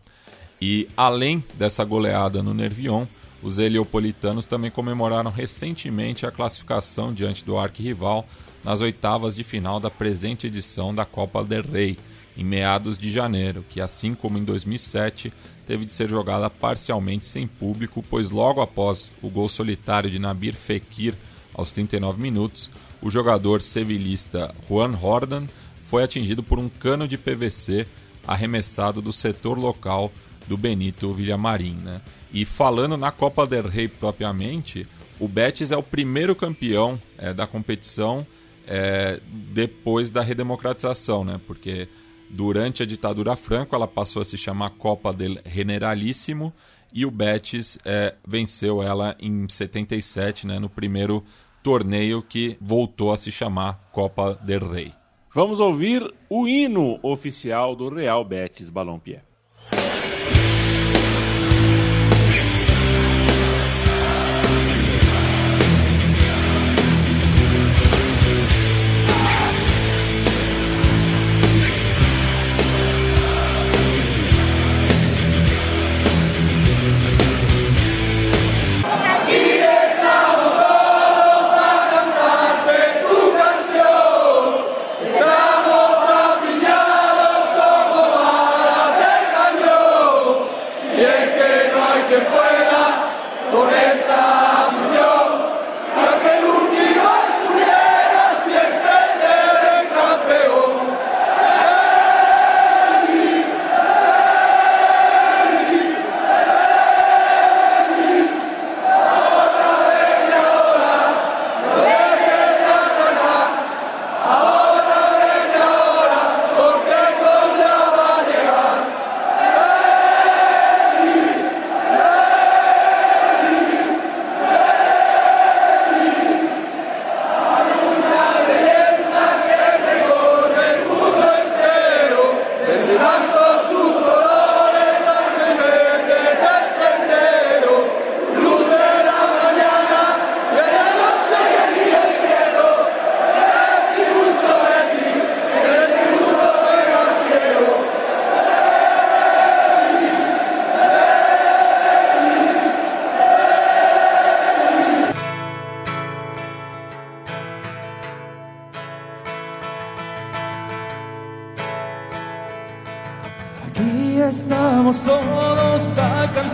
E além dessa goleada no Nervion, os heliopolitanos também comemoraram recentemente a classificação diante do arquirrival nas oitavas de final da presente edição da Copa del Rei, em meados de janeiro, que assim como em 2007 teve de ser jogada parcialmente sem público, pois logo após o gol solitário de Nabir Fekir aos 39 minutos, o jogador sevilhista Juan Jordan foi atingido por um cano de PVC arremessado do setor local do Benito Villamarín. Né? E falando na Copa del Rei propriamente, o Betis é o primeiro campeão eh, da competição eh, depois da redemocratização, né? porque durante a ditadura Franco ela passou a se chamar Copa del Generalíssimo e o Betis eh, venceu ela em 77, né? no primeiro torneio que voltou a se chamar Copa del Rei. Vamos ouvir o hino oficial do Real Betis Balompié.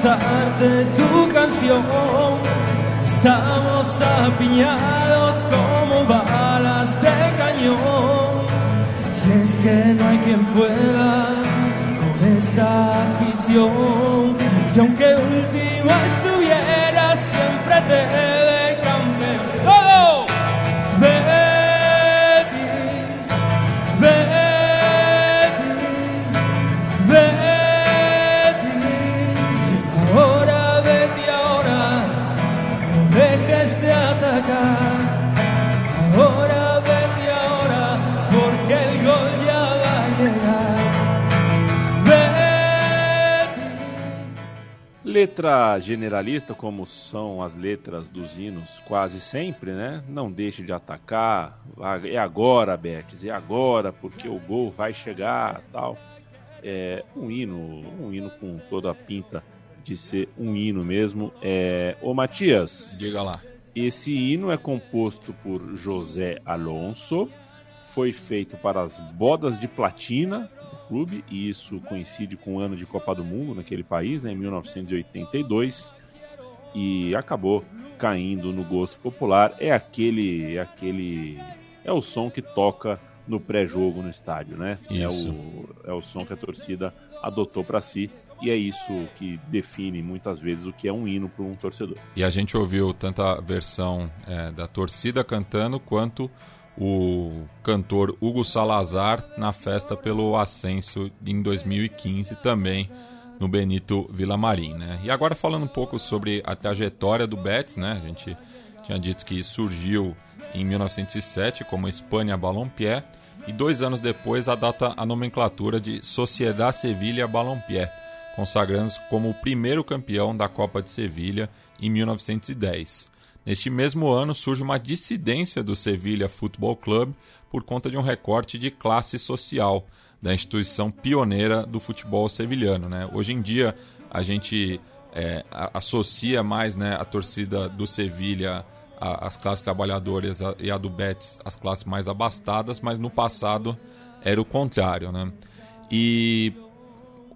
Cantarte tu canción. Estamos apiñados como balas de cañón. Si es que no hay quien pueda con esta afición. Y aunque último estuviera, siempre te Letra generalista, como são as letras dos hinos quase sempre, né? Não deixe de atacar. Ah, É agora, Betis, é agora, porque o gol vai chegar, tal. É um hino, um hino com toda a pinta de ser um hino mesmo. É... Ô Matias, Diga lá. esse hino é composto por José Alonso, foi feito para as bodas de platina clube, e isso coincide com o ano de Copa do Mundo naquele país, né, em 1982, e acabou caindo no gosto popular. É aquele, é aquele, é o som que toca no pré-jogo no estádio, né? É Isso. o, é o som que a torcida adotou para si. E é isso que define muitas vezes o que é um hino para um torcedor. E a gente ouviu tanto a versão é, da torcida cantando quanto o cantor Hugo Salazar na festa pelo ascenso em 2015 também no Benito Villamarim, né? E agora falando um pouco sobre a trajetória do Betis, né? A gente tinha dito que surgiu em 1907 como Espanha Ballonpié e dois anos depois adota a nomenclatura de Sociedad Sevilla Ballonpié, consagrando-se como o primeiro campeão da Copa de Sevilha em 1910. Neste mesmo ano surge uma dissidência do Sevilha Football Club por conta de um recorte de classe social da instituição pioneira do futebol sevilhano. Né? Hoje em dia a gente é, associa mais né, a torcida do Sevilha às classes trabalhadoras e a do Betis às classes mais abastadas, mas no passado era o contrário. Né? E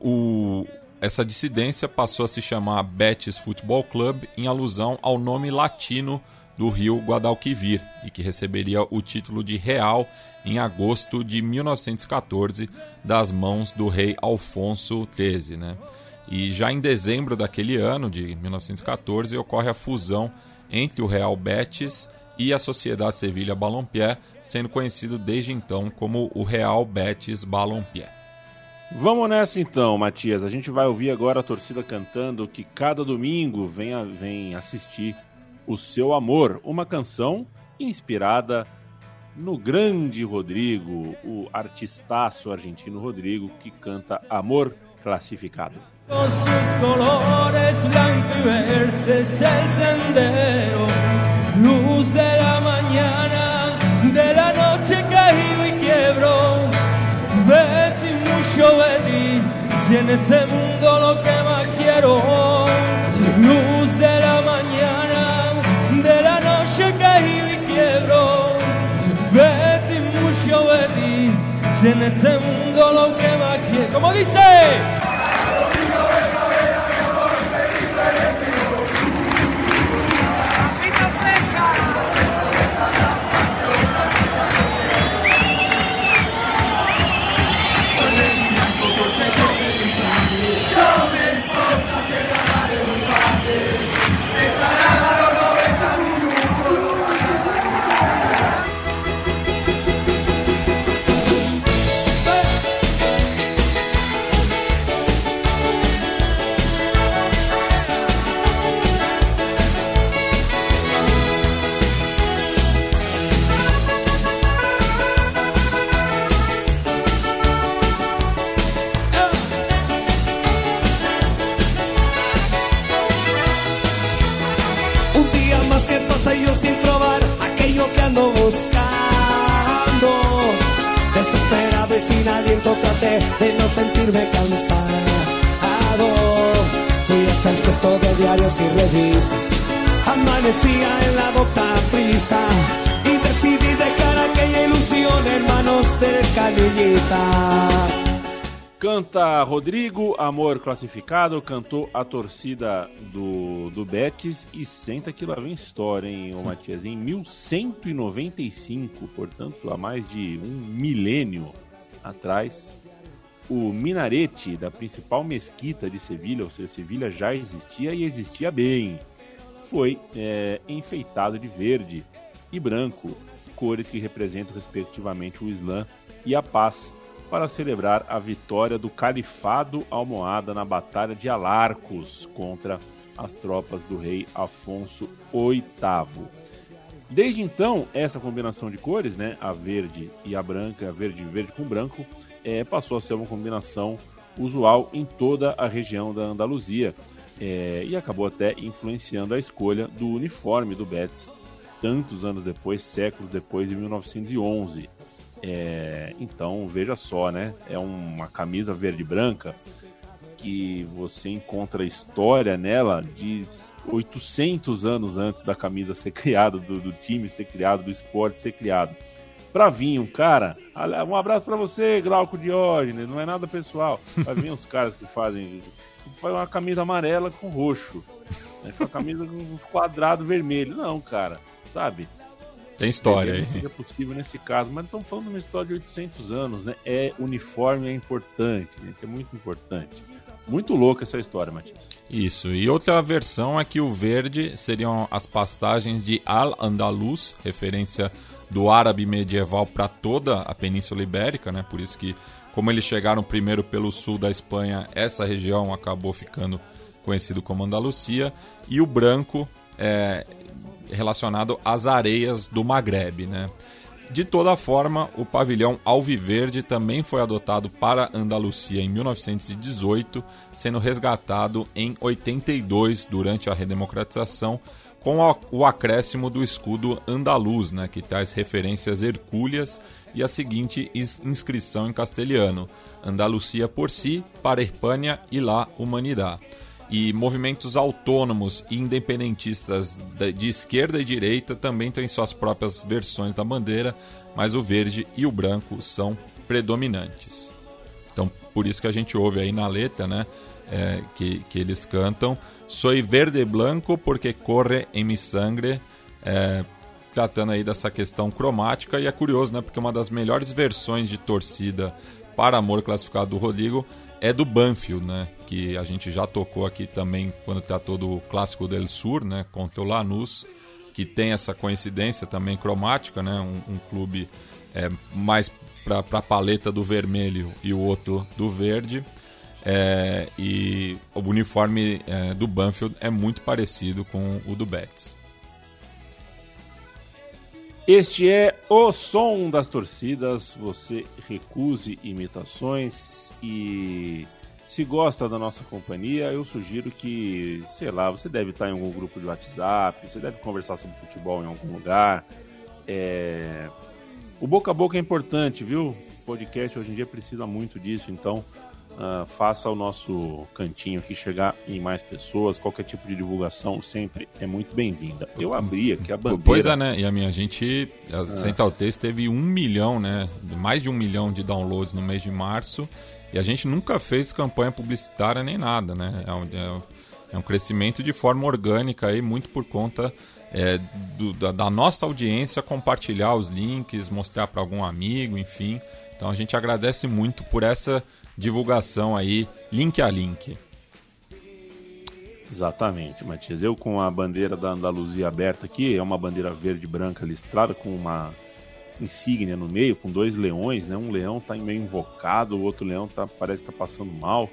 o, essa dissidência passou a se chamar Betis Futebol Club em alusão ao nome latino do rio Guadalquivir e que receberia o título de Real em agosto de 1914 das mãos do rei Alfonso XIII. Né? E já em dezembro daquele ano, de 1914, ocorre a fusão entre o Real Betis e a Sociedade Sevilha Ballonpié, sendo conhecido desde então como o Real Betis Ballonpié. Vamos nessa então, Matias. A gente vai ouvir agora a torcida cantando que cada domingo vem, a- vem assistir O Seu Amor, uma canção inspirada no grande Rodrigo, o artistaço argentino Rodrigo, que canta Amor Classificado. Sus colores y verde sendero, luz de si en este mundo lo que más quiero, luz de la mañana, de la noche caído y quiebro. Betty, mucho Betty, si en este mundo lo que más quiero, como dice. Aliento traté de no sentirme cansado. Fui hasta el puesto de diarios y revistas. Amanecía en la boca prisa y decidí dejar aquella ilusión en manos del canillita. Canta Rodrigo, Amor classificado, cantou a torcida do, do Betis e senta que lá vem história, hein, ô Matias? Em 1195, portanto, há mais de um milênio atrás, o minarete da principal mesquita de Sevilha, ou seja, Sevilha já existia e existia bem, foi é, enfeitado de verde e branco, cores que representam respectivamente o Islã e a paz, para celebrar a vitória do Califado Almohada na Batalha de Alarcos contra as tropas do rei Afonso VIII. Desde então, essa combinação de cores, né, a verde e a branca, a verde verde com branco, é, passou a ser uma combinação usual em toda a região da Andaluzia é, e acabou até influenciando a escolha do uniforme do Betis tantos anos depois, séculos depois, em 1911. É, então, veja só, né? É uma camisa verde e branca que você encontra história nela de 800 anos antes da camisa ser criada, do, do time ser criado, do esporte ser criado. Pra vir um cara, um abraço para você, Glauco Diógenes, não é nada pessoal. Vai vir uns caras que fazem, fazem uma camisa amarela com roxo, né? uma camisa com quadrado vermelho. Não, cara, sabe? Tem história Não aí. seria possível nesse caso, mas estamos falando de uma história de 800 anos, né? É uniforme, é importante, gente, é muito importante. Muito louca essa história, Matias. Isso, e outra versão é que o verde seriam as pastagens de Al-Andalus, referência do árabe medieval para toda a Península Ibérica, né? Por isso que, como eles chegaram primeiro pelo sul da Espanha, essa região acabou ficando conhecido como Andalucia, e o branco é relacionado às areias do Maghreb, né? De toda forma, o pavilhão alviverde também foi adotado para Andalucia em 1918, sendo resgatado em 82 durante a redemocratização, com o acréscimo do escudo andaluz, né, que traz referências hercúleas e a seguinte inscrição em castelhano: Andalucia por si, para Espanha e la humanidad e movimentos autônomos e independentistas de esquerda e direita também têm suas próprias versões da bandeira, mas o verde e o branco são predominantes. Então, por isso que a gente ouve aí na letra, né, é, que, que eles cantam Soy verde e blanco porque corre em mi sangre, é, tratando aí dessa questão cromática, e é curioso, né, porque uma das melhores versões de torcida para amor classificado do Rodrigo é do Banfield, né? Que a gente já tocou aqui também quando tratou do Clássico del Sur, né? Contra o Lanús, que tem essa coincidência também cromática, né? Um, um clube é, mais para a paleta do vermelho e o outro do verde. É, e o uniforme é, do Banfield é muito parecido com o do Betis. Este é o som das torcidas. Você recuse imitações e se gosta da nossa companhia, eu sugiro que, sei lá, você deve estar em algum grupo de WhatsApp, você deve conversar sobre futebol em algum lugar. É, O boca a boca é importante, viu? O podcast hoje em dia precisa muito disso, então ah, faça o nosso cantinho aqui chegar em mais pessoas. Qualquer tipo de divulgação sempre é muito bem-vinda. Eu abri aqui a bandeira. Pois é, né? E a minha gente, a Central 3 teve um milhão, né? Mais de um milhão de downloads no mês de março. E a gente nunca fez campanha publicitária nem nada, né? É um, é um- é um crescimento de forma orgânica aí, muito por conta é, do- da, da nossa audiência compartilhar os links, mostrar para algum amigo, enfim. Então a gente agradece muito por essa divulgação aí, link a link. Exatamente, Matias. Eu com a bandeira da Andaluzia aberta aqui, é uma bandeira verde branca listrada com uma insígnia no meio, com dois leões, né? Um leão tá meio invocado, o outro leão tá, parece que tá passando mal.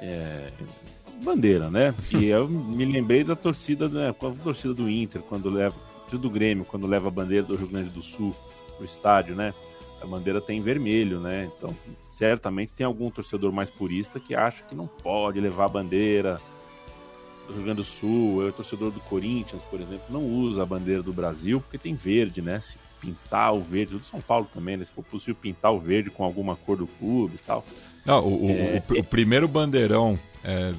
É, Bandeira, né? E eu me lembrei da torcida, né? a torcida do Inter, quando leva. do Grêmio, quando leva a bandeira do Rio Grande do Sul pro estádio, né? A bandeira tem vermelho, né? Então, certamente tem algum torcedor mais purista que acha que não pode levar a bandeira do Rio Grande do Sul, eu, torcedor do Corinthians, por exemplo, não usa a bandeira do Brasil porque tem verde, né? Se pintar o verde, o do São Paulo também, né? Se for possível pintar o verde com alguma cor do clube e tal. Não, o, o- o- o primeiro bandeirão é,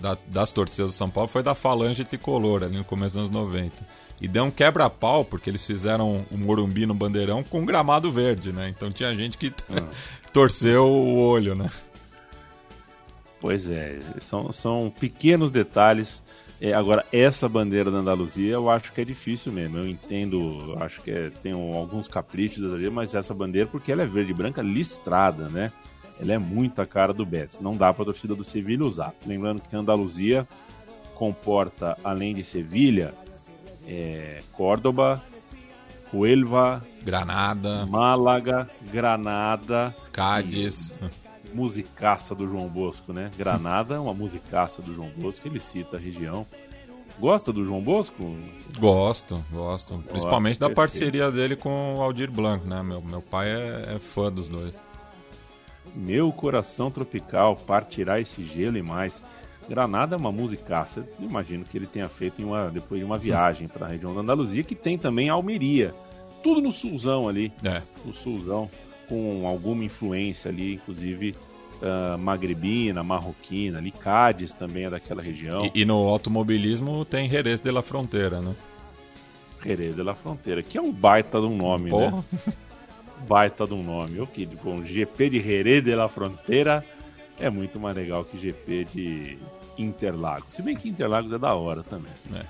da- das torcidas do São Paulo foi da Falange Tricolor, ali no começo dos anos 90. E deu um quebra-pau, porque eles fizeram o Morumbi no bandeirão com gramado verde, né? Então tinha gente que torceu o olho, né? Pois é, são, são pequenos detalhes. É, agora, essa bandeira da Andaluzia eu acho que é difícil mesmo. Eu entendo, acho que é- tem um- alguns caprichos ali, mas essa bandeira, porque ela é verde e branca listrada, né? Ela é muito a cara do Betis. Não dá para a torcida do Sevilha usar. Lembrando que a Andaluzia comporta, além de Sevilha, é, Córdoba, Huelva, Granada, Málaga, Granada, Cádiz. musicaça do João Bosco, né? Granada é uma musicaça do João Bosco, ele cita a região. Gosta do João Bosco? Gosto, gosto. Principalmente da parceria dele com o Aldir Blanc, né? Meu, meu pai é, é fã dos dois. Meu coração tropical, partirá esse gelo e mais. Granada é uma musicaça. Imagino que ele tenha feito em uma, depois de uma viagem para a região da Andaluzia, que tem também Almeria. Tudo no sulzão ali. É. no sulzão, com alguma influência ali, inclusive ah, magrebina, marroquina, ali Cádiz também é daquela região, E, e no automobilismo tem Jerez de la Fronteira, né? Jerez de la Fronteira, que é um baita de um nome, Porra. né? Baita de um nome. O que com GP de Jerez de la Fronteira é muito mais legal que GP de Interlagos. Se bem que Interlagos é da hora também. É.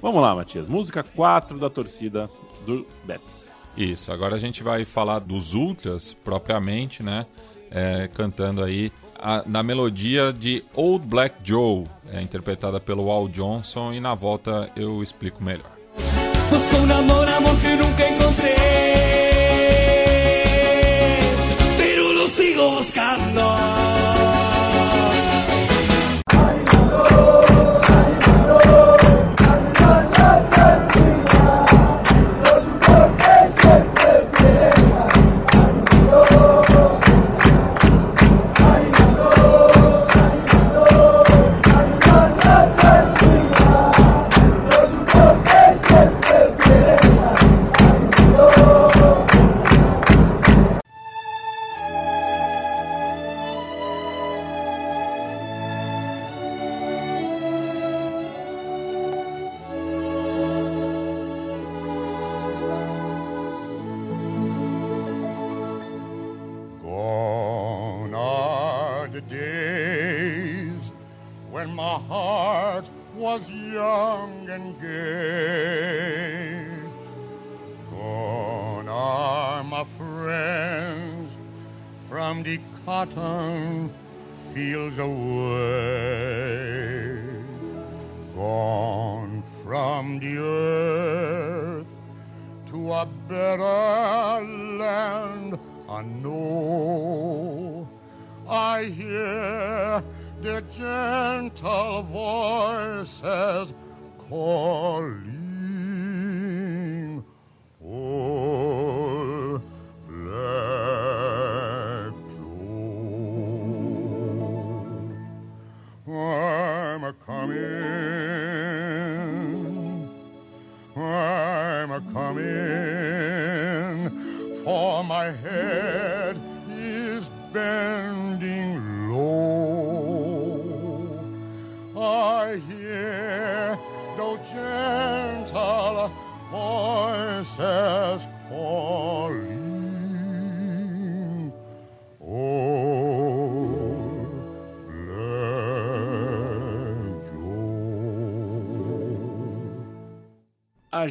Vamos lá, Matias. Música 4 da torcida do Betis. Isso, agora a gente vai falar dos Ultras propriamente, né? É, cantando aí a- na melodia de Old Black Joe, é, interpretada pelo Al Johnson, e na volta eu explico melhor. Busco un amor, amor que nunca encontré. Pero lo sigo buscando. Coming. I'm a coming, for my head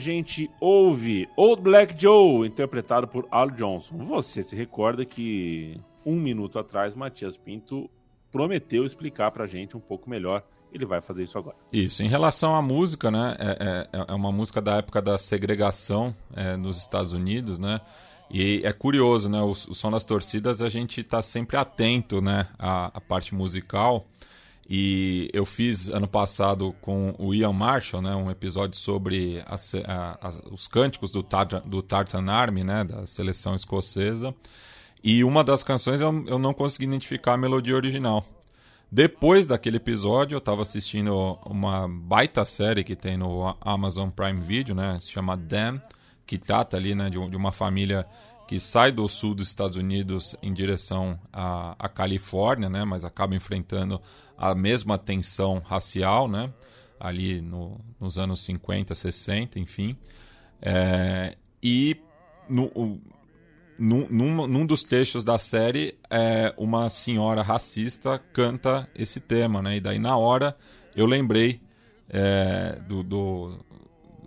gente ouve Old Black Joe, interpretado por Al Johnson. Você se recorda que um minuto atrás Matias Pinto prometeu explicar pra gente um pouco melhor. Ele vai fazer isso agora. Isso, em relação à música, né? É, é- é uma música da época da segregação é, nos Estados Unidos, né? E é curioso, né? O, o som das torcidas a gente está sempre atento, né? À parte musical. E eu fiz ano passado com o Ian Marshall, né? Um episódio sobre a a- a- os cânticos do, Tar- do Tartan Army, né? Da seleção escocesa. E uma das canções eu, eu não consegui identificar a melodia original. Depois daquele episódio, eu estava assistindo uma baita série que tem no Amazon Prime Video, né? Se chama Them, que trata ali, né, de, de uma família que sai do sul dos Estados Unidos em direção à, Califórnia, né? Mas acaba enfrentando a mesma tensão racial, né? Ali no- nos anos 50, 60, enfim. É, e no, num, num, num dos trechos da série, é, uma senhora racista canta esse tema, né? E daí na hora eu lembrei é, do, do-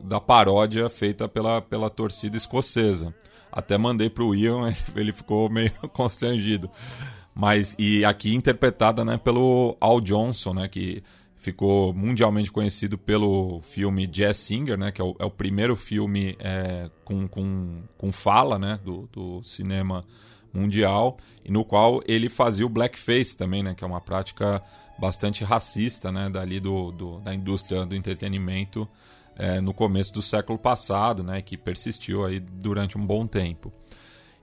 da paródia feita pela, pela torcida escocesa. Até mandei pro Ian, ele ficou meio constrangido. Mas, e aqui interpretada né, pelo Al Johnson, né, que ficou mundialmente conhecido pelo filme Jazz Singer, né, que é o, é o primeiro filme é, com, com, com fala né, do, do cinema mundial, e no qual ele fazia o blackface também, né, que é uma prática bastante racista né, dali do, do- da indústria do entretenimento é, no começo do século passado, né, que persistiu aí durante um bom tempo.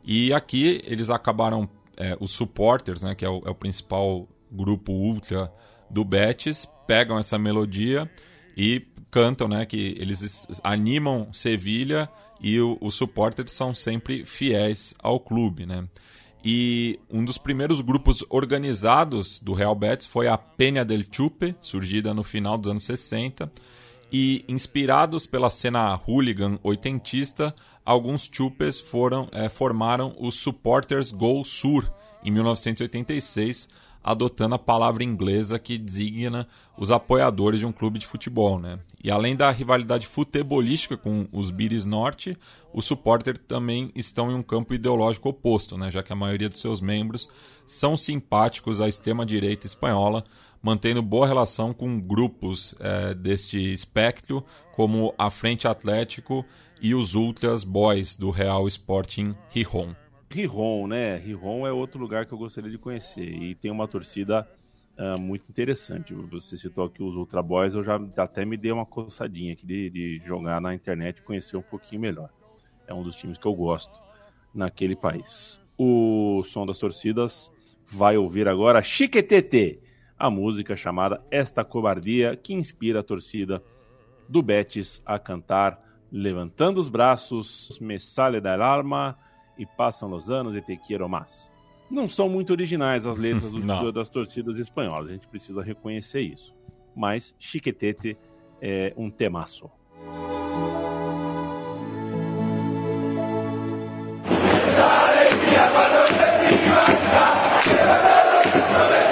E aqui eles acabaram, é, os supporters, né, que é o, é o principal grupo ultra do Betis, pegam essa melodia e cantam, né, que eles es- animam Sevilha e os supporters são sempre fiéis ao clube, né. E um dos primeiros grupos organizados do Real Betis foi a Peña del Chupe, surgida no final dos anos 60, e inspirados pela cena hooligan oitentista, alguns chupes foram, eh, formaram os Supporters Go Sur em 1986, adotando a palavra inglesa que designa os apoiadores de um clube de futebol. Né? E além da rivalidade futebolística com os Biris Norte, os supporters também estão em um campo ideológico oposto, né? já que a maioria dos seus membros são simpáticos à extrema-direita espanhola, mantendo boa relação com grupos eh, deste espectro, como a Frente Atlético e os Ultras Boys do Real Sporting Gijón. Rijon, né? Rijon é outro lugar que eu gostaria de conhecer. E tem uma torcida ah, muito interessante. Você citou aqui os Ultra Boys, eu já até me dei uma coçadinha aqui de, de jogar na internet e conhecer um pouquinho melhor. É um dos times que eu gosto naquele país. O som das torcidas vai ouvir agora Chiquetete, a música chamada Esta Cobardia, que inspira a torcida do Betis a cantar Levantando os braços, me sale da alarma e passam os anos e te quiero más. Não são muito originais as letras do- das torcidas espanholas, a gente precisa reconhecer isso. Mas Chiquetete é um temaço. No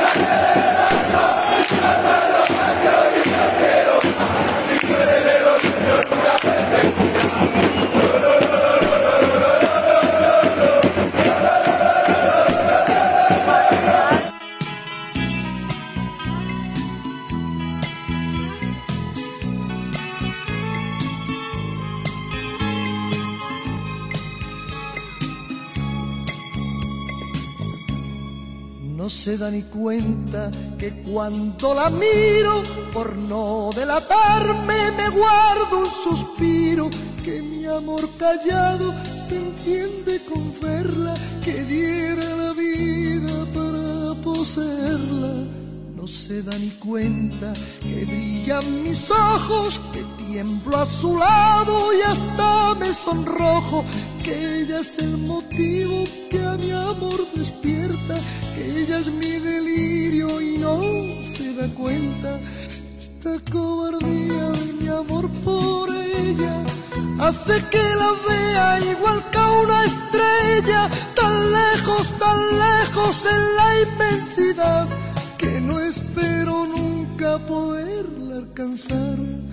se da ni cuenta que cuando la miro, por no delatarme, me guardo un suspiro, que mi amor callado se enciende con verla, que diera la vida para poseerla. No se da ni cuenta que brillan mis ojos, que tiemblo a su lado y hasta me sonrojo, que ella es el motivo que a mi amor despierta, que ella es mi delirio y no se da cuenta. Esta cobardía de mi amor por ella hace que la vea igual que a una estrella, tan lejos, tan lejos en la inmensidad, que no espero nunca poderla alcanzar.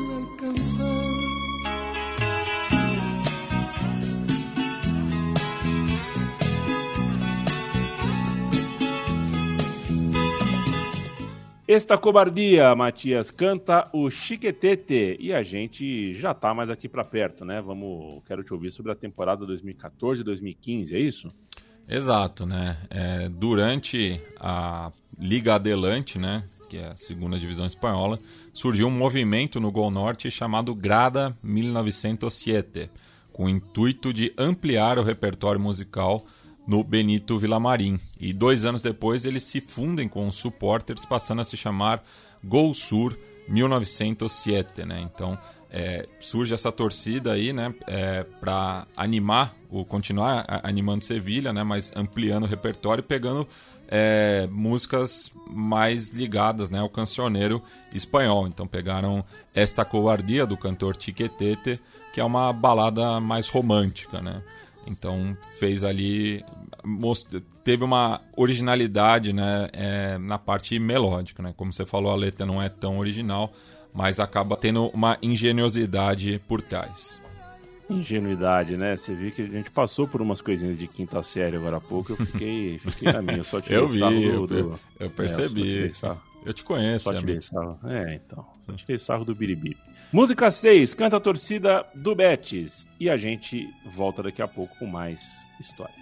Esta cobardia, Matias, canta o Chiquetete. E a gente já tá mais aqui pra perto, né? Vamos, quero te ouvir sobre a temporada 2014-2015, é isso? Exato, né? É, durante a Liga Adelante, né? Que é a segunda divisão espanhola, surgiu um movimento no Gol Norte chamado Grada 1907, com o intuito de ampliar o repertório musical no Benito Villamarim. E dois anos depois eles se fundem com os supporters, passando a se chamar Gol Sur 1907, né? Então é, surge essa torcida aí, né, é, para animar, o continuar animando Sevilha, né, mas ampliando o repertório e pegando é, músicas mais ligadas, né, ao cancioneiro espanhol. Então pegaram Esta Covardia do cantor Chiquetete, que é uma balada mais romântica, né? Então fez ali teve uma originalidade, né, é, na parte melódica, né? Como você falou, a letra não é tão original, mas acaba tendo uma ingeniosidade por trás. Ingenuidade, né? Você viu que a gente passou por umas coisinhas de quinta série agora há pouco, eu fiquei, fiquei na minha, eu só tirei Eu o sarro vi, do, eu, do- eu É, percebi. eu só tirei sarro. eu te conheço, Só amigo. tirei sarro. É, então. Só tirei sarro do Biribi. Música 6, canta a torcida do Betis. E a gente volta daqui a pouco com mais história.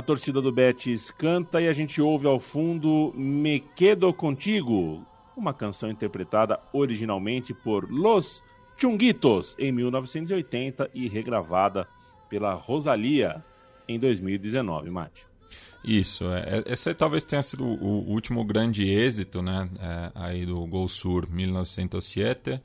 A torcida do Betis canta e a gente ouve ao fundo Me Quedo Contigo, uma canção interpretada originalmente por Los Chunguitos em 1980 e regravada pela Rosalia em 2019, Mate. Isso, é, é- esse talvez tenha sido o, último grande êxito, né, é, aí do Gol Sur 1907,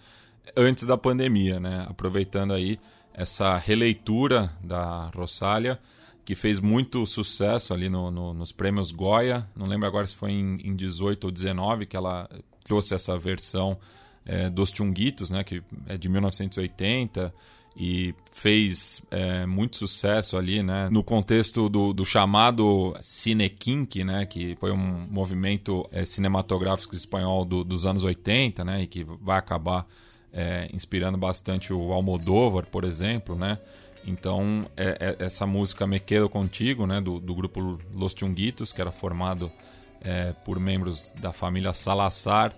antes da pandemia, né, aproveitando aí essa releitura da Rosália, que fez muito sucesso ali no- no- nos prêmios Goya, não lembro agora se foi em, em 18 ou 19 que ela trouxe essa versão é, dos Chunguitos, né, que é de 1980 e fez é, muito sucesso ali, né, no contexto do, do chamado Cinekink, né, que foi um movimento é, cinematográfico espanhol do- dos anos 80, né, e que vai acabar é, inspirando bastante o Almodóvar, por exemplo, né. Então, é- é- essa música Me Quedo Contigo, né, do, do grupo Los Chunguitos, que era formado é, por membros da família Salazar,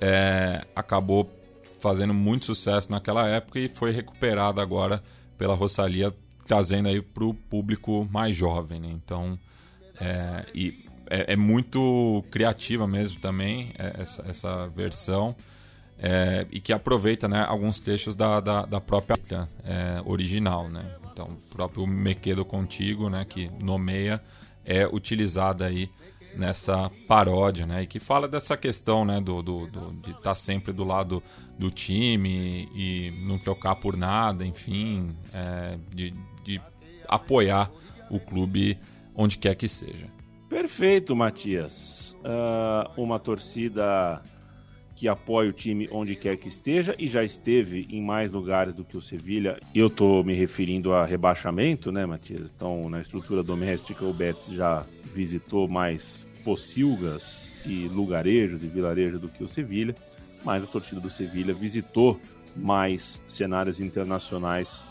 é, acabou fazendo muito sucesso naquela época e foi recuperada agora pela Rosalia, trazendo aí para o público mais jovem. né? Então, é, e é, é muito criativa mesmo também essa, essa versão. É, e que aproveita né, alguns trechos da, da, da própria é, original. Né? Então, o próprio Me Quedo Contigo, né, que nomeia, é utilizada aí nessa paródia, né? E que fala dessa questão, né? Do, do, do- de estar sempre do lado do time e não trocar por nada, enfim, é, de, de apoiar o clube onde quer que seja. Perfeito, Matias. Ah, uma torcida que apoia o time onde quer que esteja e já esteve em mais lugares do que o Sevilha. Eu estou me referindo a rebaixamento, né, Matias? Então, na estrutura doméstica, o Betis já visitou mais pocilgas e lugarejos e vilarejos do que o Sevilha, mas a torcida do Sevilha visitou mais cenários internacionais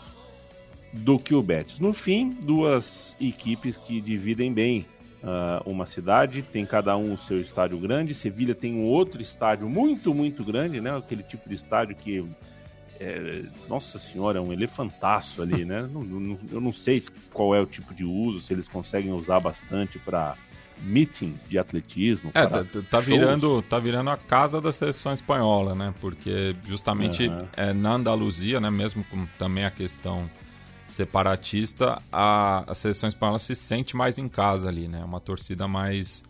do que o Betis. No fim, duas equipes que dividem bem ah, uma cidade, tem cada um o seu estádio grande. Sevilha tem um outro estádio muito, muito grande, né? Aquele tipo de estádio que, é, nossa senhora, é um elefantaço ali, né? Não- não- eu não sei qual é o tipo de uso, se eles conseguem usar bastante para meetings de atletismo. É, tá, tá- virando, tá virando a casa da seleção espanhola, né? Porque justamente Aham. é, na Andaluzia, né? Mesmo com também a questão separatista, a, a seleção espanhola se sente mais em casa ali, né? Uma torcida mais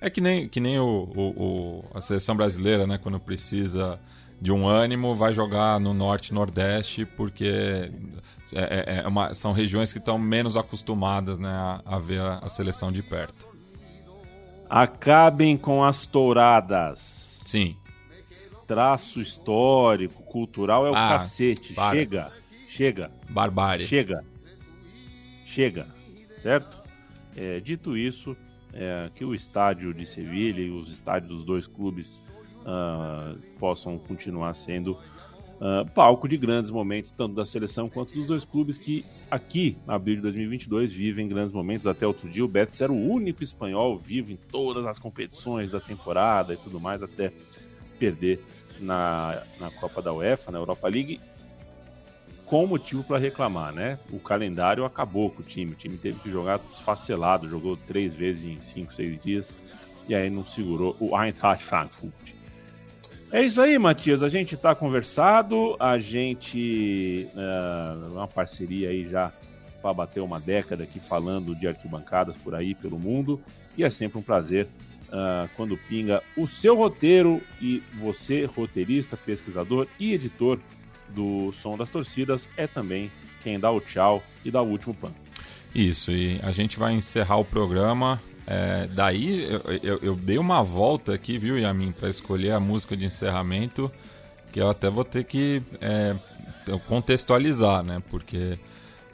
é que nem, que nem o, o- o- a seleção brasileira, né? Quando precisa de um ânimo, vai jogar no norte e nordeste, porque é- é- é uma- são regiões que estão menos acostumadas né, a, a ver a- a seleção de perto. Acabem com as touradas. Sim. Traço histórico, cultural é o Ah, cacete. para. Chega, chega. Barbárie. Chega. Chega. Certo? É, dito isso, é, que o estádio de Sevilha e os estádios dos dois clubes ah, possam continuar sendo ah, palco de grandes momentos, tanto da seleção quanto dos dois clubes que aqui, na abril de 2022, vivem grandes momentos. Até outro dia, o Betis era o único espanhol vivo em todas as competições da temporada e tudo mais, até perder na, na Copa da UEFA, na Europa League, com motivo para reclamar, né? O calendário acabou com o time. O time teve que jogar desfacelado, jogou três vezes em cinco, seis dias e aí não segurou o Eintracht Frankfurt. É isso aí, Matias. A gente tá conversado, a gente é uma parceria aí já para bater uma década aqui falando de arquibancadas por aí pelo mundo e é sempre um prazer ah, quando pinga o seu roteiro e você, roteirista, pesquisador e editor do Som das Torcidas, é também quem dá o tchau e dá o último plano. Isso, e a gente vai encerrar o programa. é, daí eu, eu- eu dei uma volta aqui, viu, Yamin, para escolher a música de encerramento, que eu até vou ter que é, contextualizar, né? Porque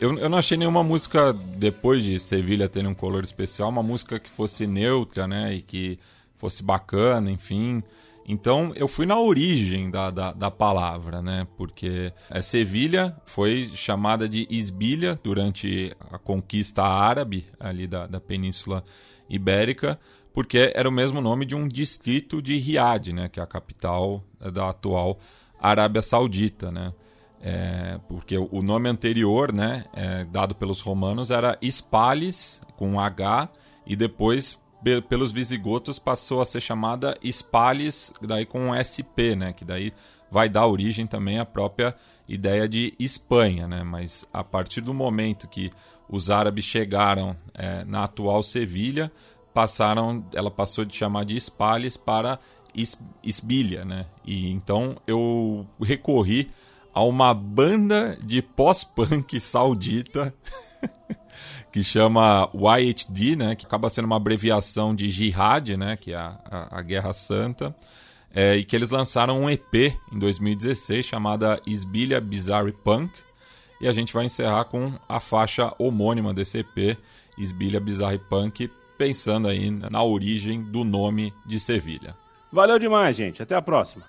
eu, eu não achei nenhuma música, depois de Sevilha ter um color especial, uma música que fosse neutra, né? E que fosse bacana, enfim. Então eu fui na origem da, da, da palavra, né? Porque é, Sevilha foi chamada de Isbilha durante a conquista árabe ali da, da Península Ibérica, porque era o mesmo nome de um distrito de Riad, né? Que é a capital da atual Arábia Saudita, né? É, porque o nome anterior, né, é, dado pelos romanos, era Hispales, com H, e depois, pelos visigotos, passou a ser chamada Hispales, daí com SP, né, que daí vai dar origem também à própria ideia de Espanha, né, mas a partir do momento que os árabes chegaram é, na atual Sevilha, passaram, ela passou de chamar de Hispales para Is, Isbilha, né, e então eu recorri a uma banda de pós-punk saudita que chama YHD, né, que acaba sendo uma abreviação de Jihad, né, que é a, a, a Guerra Santa. é, e que eles lançaram um EP em 2016 chamada Isbilha Bizarre Punk. E a gente vai encerrar com a faixa homônima desse EP, Isbilha Bizarre Punk, pensando aí na origem do nome de Sevilha. Valeu demais, gente. Até a próxima.